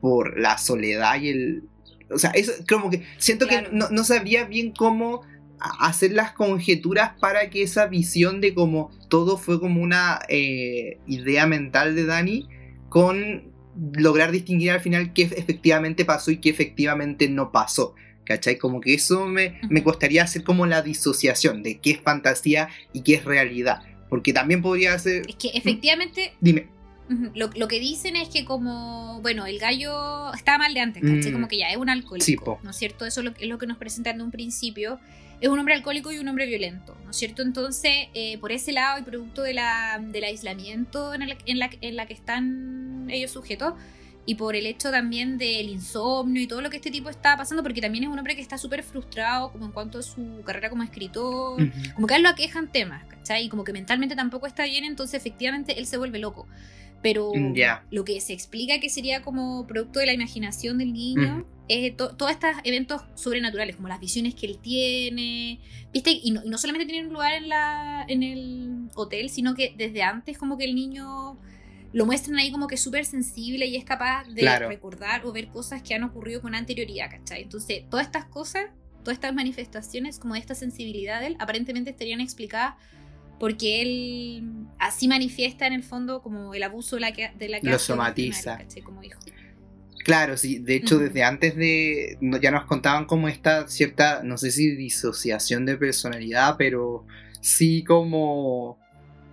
por la soledad y el... O sea, eso como que siento que no, no sabría bien cómo hacer las conjeturas para que esa visión de cómo todo fue como una eh, idea mental de Dani con lograr distinguir al final qué efectivamente pasó y qué efectivamente no pasó. ¿Cachai? Como que eso me, me costaría hacer como la disociación de qué es fantasía y qué es realidad. Porque también podría ser... Es que efectivamente... Dime. Lo, lo, que dicen es que como, bueno, el gallo estaba mal de antes, ¿cachai? Mm. Como que ya es un alcohólico, ¿no es cierto? Eso es lo que nos presentan de un principio es un hombre alcohólico y un hombre violento, ¿no es cierto? Entonces, eh, por ese lado y producto de la, del aislamiento en, en, la, en la que están ellos sujetos, y por el hecho también del insomnio y todo lo que este tipo está pasando, porque también es un hombre que está súper frustrado como en cuanto a su carrera como escritor, como que a él lo aquejan temas, ¿cachai? Y como que mentalmente tampoco está bien, entonces efectivamente él se vuelve loco. Pero lo que se explica que sería como producto de la imaginación del niño es todos estos eventos sobrenaturales, como las visiones que él tiene, ¿viste? Y no, solamente tienen lugar en, la, en el hotel, sino que desde antes como que el niño lo muestran ahí como que súper sensible y es capaz de recordar o ver cosas que han ocurrido con anterioridad, ¿cachai? Entonces, todas estas cosas, todas estas manifestaciones como esta sensibilidad de él, aparentemente estarían explicadas porque él así manifiesta en el fondo como el abuso de la que, de la que lo somatiza. como hijo. Claro, sí, de hecho desde antes de ya nos contaban como esta cierta, no sé si disociación de personalidad, pero sí como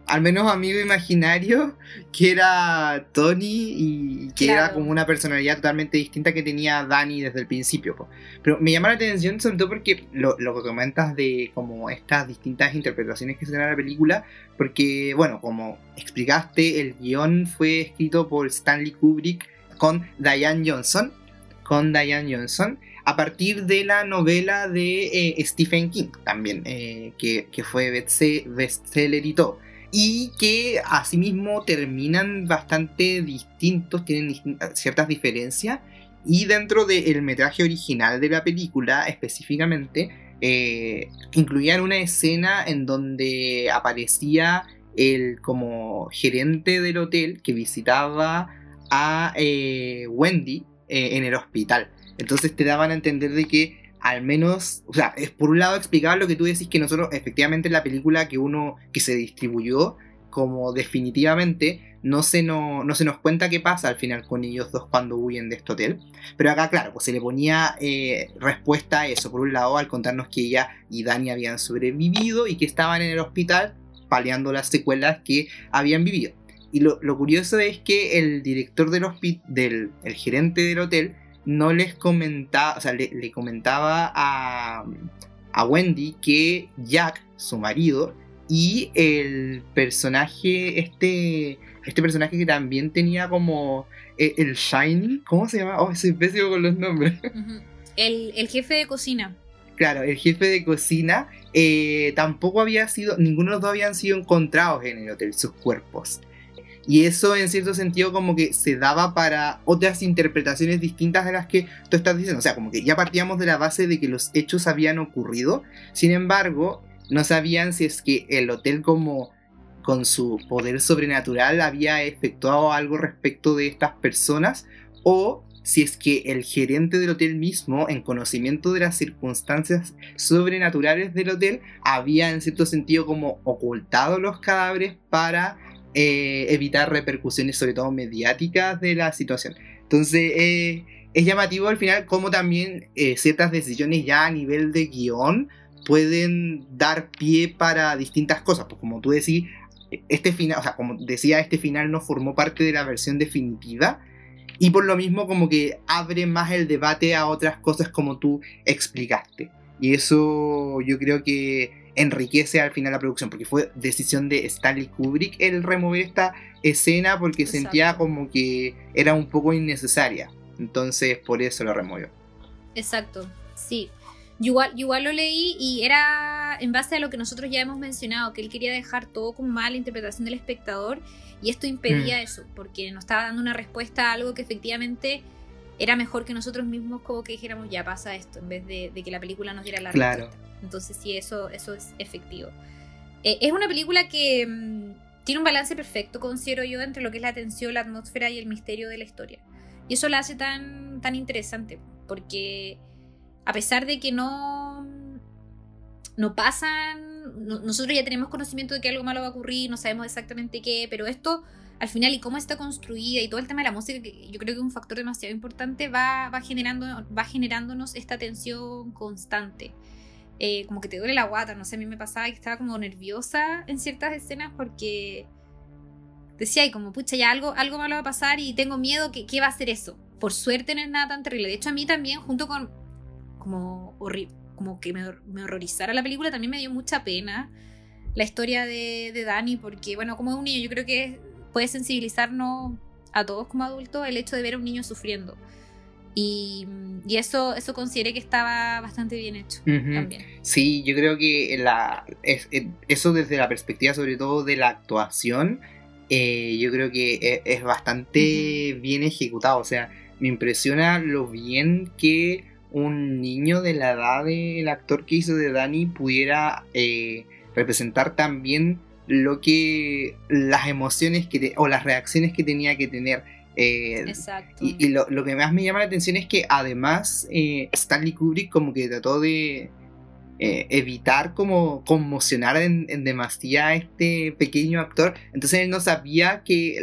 al menos amigo imaginario, que era Tony y que era como una personalidad totalmente distinta que tenía Dani desde el principio. Pero me llama la atención sobre todo porque lo, lo, que comentas de como estas distintas interpretaciones que se dan a la película, porque bueno, como explicaste, el guion fue escrito por Stanley Kubrick con Diane Johnson, con Diane Johnson, a partir de la novela de eh, Stephen King también, eh, que, que, fue bestseller y todo y que asimismo terminan bastante distintos, tienen ciertas diferencias. Y dentro del metraje original de la película, específicamente, eh, incluían una escena en donde aparecía el como gerente del hotel que visitaba a eh, Wendy eh, en el hospital. Entonces te daban a entender de que al menos, o sea, es por un lado explicar lo que tú decís que nosotros efectivamente en la película que uno que se distribuyó como definitivamente no se, no, no se nos cuenta qué pasa al final con ellos dos cuando huyen de este hotel. Pero acá, claro, pues se le ponía eh, respuesta a eso. Por un lado, al contarnos que ella y Dani habían sobrevivido y que estaban en el hospital paliando las secuelas que habían vivido. Y lo, curioso es que el director del hospital, del el gerente del hotel, no les comentaba, o sea, le, comentaba a, a Wendy que Jack, su marido, y el personaje, este, este personaje que también tenía como eh, el Shiny, ¿cómo se llama? Oh, soy pésimo con los nombres. el, jefe de cocina. Claro, el jefe de cocina eh, tampoco había sido, ninguno de los dos habían sido encontrados en el hotel, sus cuerpos. Y eso en cierto sentido como que se daba para otras interpretaciones distintas de las que tú estás diciendo. O sea, como que ya partíamos de la base de que los hechos habían ocurrido. Sin embargo, no sabían si es que el hotel como con su poder sobrenatural había efectuado algo respecto de estas personas o si es que el gerente del hotel mismo, en conocimiento de las circunstancias sobrenaturales del hotel, había en cierto sentido como ocultado los cadáveres para eh, evitar repercusiones, sobre todo mediáticas, de la situación. Entonces, eh, es llamativo al final cómo también eh, ciertas decisiones ya a nivel de guion pueden dar pie para distintas cosas. Pues como tú decís, este final, o sea, como decía, este final no formó parte de la versión definitiva. Y por lo mismo como que abre más el debate a otras cosas como tú explicaste. Y eso yo creo que enriquece al final la producción, porque fue decisión de Stanley Kubrick el remover esta escena porque sentía como que era un poco innecesaria. Entonces por eso lo removió. Exacto, sí. igual, igual lo leí y era en base a lo que nosotros ya hemos mencionado, que él quería dejar todo como mala interpretación del espectador y esto impedía mm. eso, porque nos estaba dando una respuesta a algo que efectivamente era mejor que nosotros mismos como que dijéramos ya pasa esto, en vez de, que la película nos diera la respuesta. Entonces sí, eso, eso es efectivo. Eh, es una película que mm, tiene un balance perfecto, considero yo, entre lo que es la tensión, la atmósfera y el misterio de la historia. Y eso la hace tan, tan interesante, porque a pesar de que no, no pasan, nosotros ya tenemos conocimiento de que algo malo va a ocurrir, no sabemos exactamente qué, pero esto al final y cómo está construida y todo el tema de la música, que yo creo que es un factor demasiado importante, va, va, generando, va generándonos esta tensión constante. Eh, como que te duele la guata, no sé, a mí me pasaba que estaba como nerviosa en ciertas escenas porque decía, y como, pucha, ya algo, algo malo va a pasar y tengo miedo, que ¿qué va a ser eso? Por suerte no es nada tan terrible. De hecho, a mí también, junto con, como, como que me, me horrorizara la película, también me dio mucha pena la historia de, de Dani, porque, bueno, como es un niño, yo creo que puede sensibilizarnos a todos como adultos el hecho de ver a un niño sufriendo. Y, y eso, eso consideré que estaba bastante bien hecho también. Sí, yo creo que la, es, eso desde la perspectiva sobre todo de la actuación, eh, yo creo que e, es, bastante bien ejecutado. O sea, me impresiona lo bien que un niño de la edad del actor que hizo de Danny pudiera eh, representar también lo que las emociones que o las reacciones que tenía que tener. Eh, Exacto. Y, lo, que más me llama la atención es que además Stanley Kubrick como que trató de eh, evitar como conmocionar en, en, demasía a este pequeño actor. Entonces él no sabía que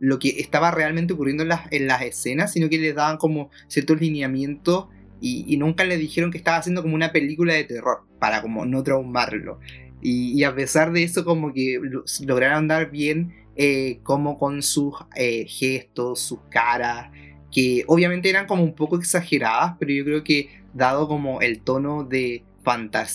lo que estaba realmente ocurriendo en las, en las, escenas, sino que le daban como ciertos lineamientos y, nunca le dijeron que estaba haciendo como una película de terror para como no traumarlo. Y, a pesar de eso como que lograron dar bien eh, como con sus eh, gestos, sus caras, que obviamente eran como un poco exageradas, pero yo creo que dado como el tono de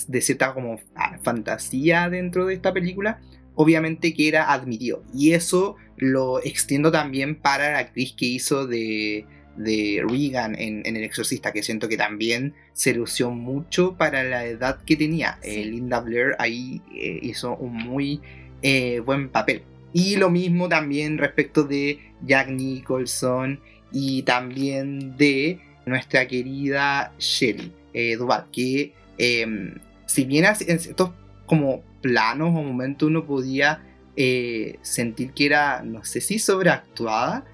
de cierta como fantasía dentro de esta película, obviamente que era admitido. Y eso lo extiendo también para la actriz que hizo de, de Regan en, El Exorcista, que siento que también se lució mucho para la edad que tenía. Eh, Linda Blair ahí eh, hizo un muy eh, buen papel. Y lo mismo también respecto de Jack Nicholson y también de nuestra querida Shelly Duval, que Em, si bien en estos como planos o momentos uno podía eh, sentir que era, no sé si sobreactuada,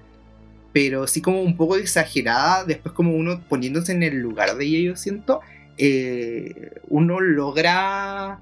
pero sí como un poco exagerada, después como uno poniéndose en el lugar de ella, yo siento, eh, uno logra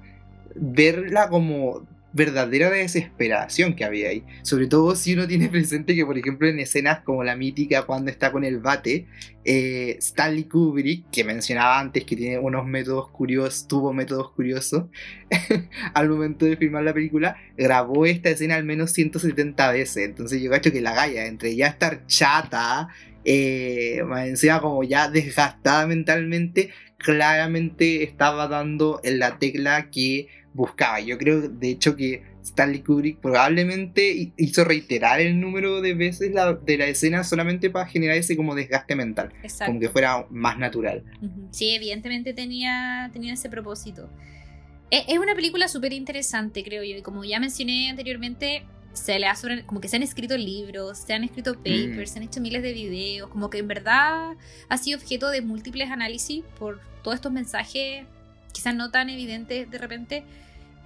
verla como verdadera desesperación que había ahí. Sobre todo si uno tiene presente que, por ejemplo, en escenas como la mítica cuando está con el bate, eh, Stanley Kubrick, que mencionaba antes que tiene unos métodos curiosos, tuvo métodos curiosos al momento de filmar la película, grabó esta escena al menos 170 veces. Entonces yo cacho que la galla, entre ya estar chata, eh, encima como ya desgastada mentalmente, claramente estaba dando en la tecla que buscaba. Yo creo, de hecho, que Stanley Kubrick probablemente hizo reiterar el número de veces la, de la escena solamente para generar ese como desgaste mental, como que fuera más natural. Sí, evidentemente tenía, tenía ese propósito. E, es, una película súper interesante, creo yo, y como ya mencioné anteriormente, se le ha como que se han escrito libros, se han escrito papers, mm. se han hecho miles de videos, como que en verdad ha sido objeto de múltiples análisis por todos estos mensajes, quizás no tan evidentes de repente,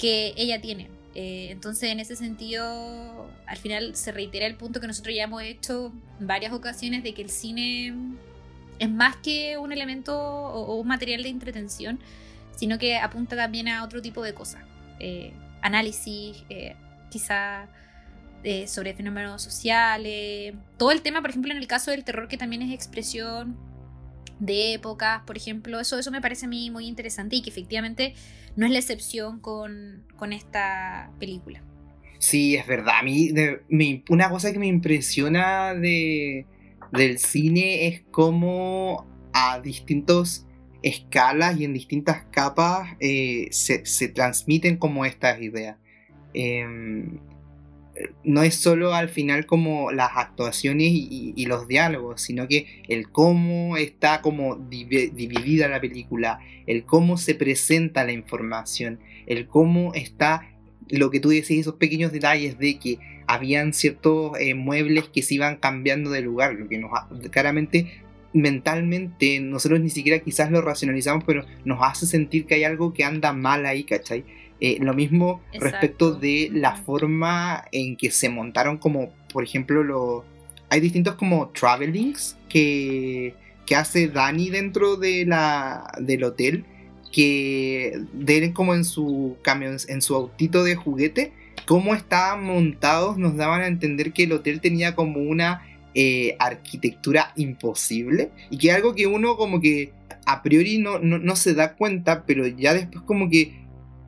que ella tiene. Eh, entonces, en ese sentido, al final se reitera el punto que nosotros ya hemos hecho en varias ocasiones de que el cine es más que un elemento o, un material de entretención, sino que apunta también a otro tipo de cosas. Eh, análisis, eh, quizá eh, sobre fenómenos sociales, todo el tema, por ejemplo, en el caso del terror, que también es expresión de épocas, por ejemplo, eso, eso me parece a mí muy interesante y que efectivamente no es la excepción con, con esta película. Sí, es verdad. A mí, una cosa que me impresiona de, del cine es cómo a distintas escalas y en distintas capas eh, se, se, transmiten como estas ideas. Em, no es solo al final como las actuaciones y, los diálogos, sino que el cómo está como dividida la película, el cómo se presenta la información, el cómo está lo que tú decís, esos pequeños detalles de que habían ciertos eh, muebles que se iban cambiando de lugar, lo que nos claramente mentalmente nosotros ni siquiera quizás lo racionalizamos, pero nos hace sentir que hay algo que anda mal ahí, ¿cachai? Eh, lo mismo respecto de la forma en que se montaron como, por ejemplo, lo, hay distintos como travelings que, que hace Dani dentro de la, del hotel, que de como en su camión, en su autito de juguete, cómo estaban montados nos daban a entender que el hotel tenía como una eh, arquitectura imposible y que algo que uno como que a priori no, no se da cuenta, pero ya después como que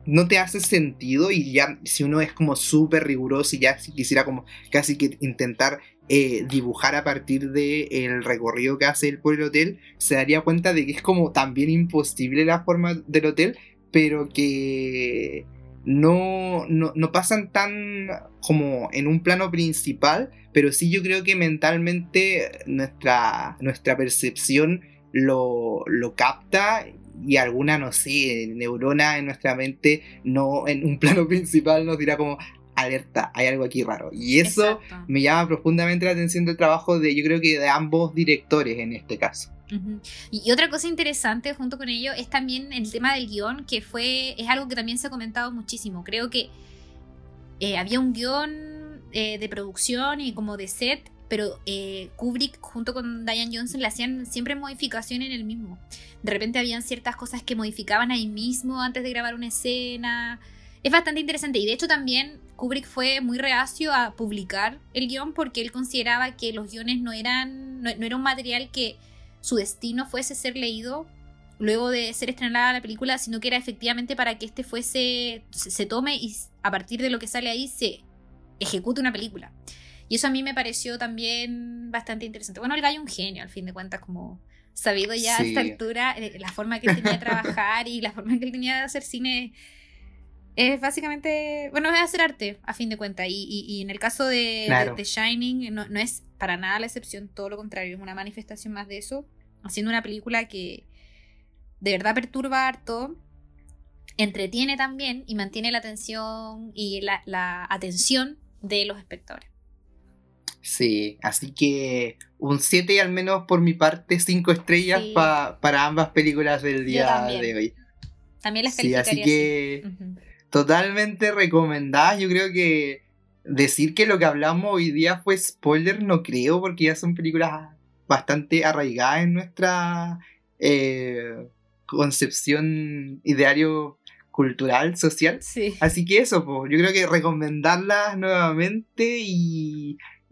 no te hace sentido y ya si uno es como súper riguroso y ya si quisiera como casi que intentar eh, dibujar a partir del el recorrido que hace él por el hotel, se daría cuenta de que es como también imposible la forma del hotel, pero que no, no, no pasan tan como en un plano principal, pero sí yo creo que mentalmente nuestra, nuestra percepción lo, lo capta y alguna, no sé, neurona en nuestra mente, no en un plano principal nos dirá como, alerta, hay algo aquí raro. Y eso me llama profundamente la atención del trabajo de, yo creo que de ambos directores en este caso. y, otra cosa interesante junto con ello es también el tema del guion, que fue, es algo que también se ha comentado muchísimo. Creo que eh, había un guion eh, de producción y como de set pero eh, Kubrick junto con Diane Johnson le hacían siempre modificación en el mismo. De repente habían ciertas cosas que modificaban ahí mismo antes de grabar una escena. Es bastante interesante y de hecho también Kubrick fue muy reacio a publicar el guion porque él consideraba que los guiones no eran no, era un material que su destino fuese ser leído luego de ser estrenada la película, sino que era efectivamente para que este fuese se tome y a partir de lo que sale ahí se ejecute una película. Y eso a mí me pareció también bastante interesante. Bueno, el gallo un genio, al fin de cuentas, como sabido ya a esta altura, eh, la forma que él tenía de trabajar y la forma que él tenía de hacer cine es básicamente, bueno, es hacer arte, a fin de cuentas. Y, en el caso de, de, Shining, no, no, es para nada la excepción, todo lo contrario, es una manifestación más de eso, haciendo una película que de verdad perturba harto, entretiene también y mantiene la atención y la, la atención de los espectadores. Sí, así que un 7 al menos por mi parte, 5 estrellas para ambas películas del día de hoy. También las Sí, así que totalmente recomendadas. Yo creo que decir que lo que hablamos hoy día fue spoiler no creo, porque ya son películas bastante arraigadas en nuestra eh, concepción ideario cultural, social. Sí. Así que eso, pues, yo creo que recomendarlas nuevamente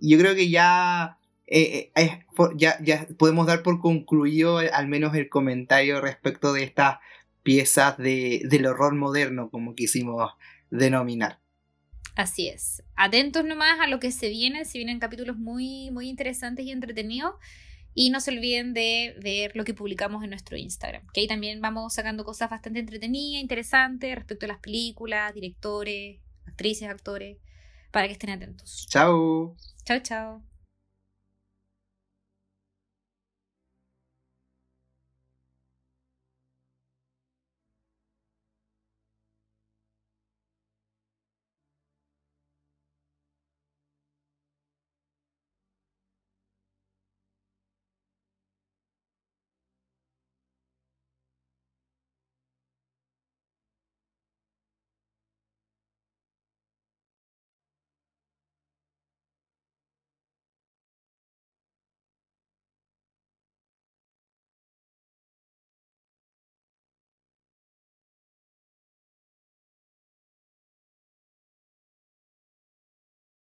y yo creo que ya, eh, eh, ya, ya podemos dar por concluido al menos el comentario respecto de estas piezas de, del horror moderno, como quisimos denominar. Así es. Atentos nomás a lo que se viene, se vienen capítulos muy, muy interesantes y entretenidos. Y no se olviden de ver lo que publicamos en nuestro Instagram, que ahí también vamos sacando cosas bastante entretenidas, interesantes respecto a las películas, directores, actrices, actores, para que estén atentos. Chao. Chao, chao.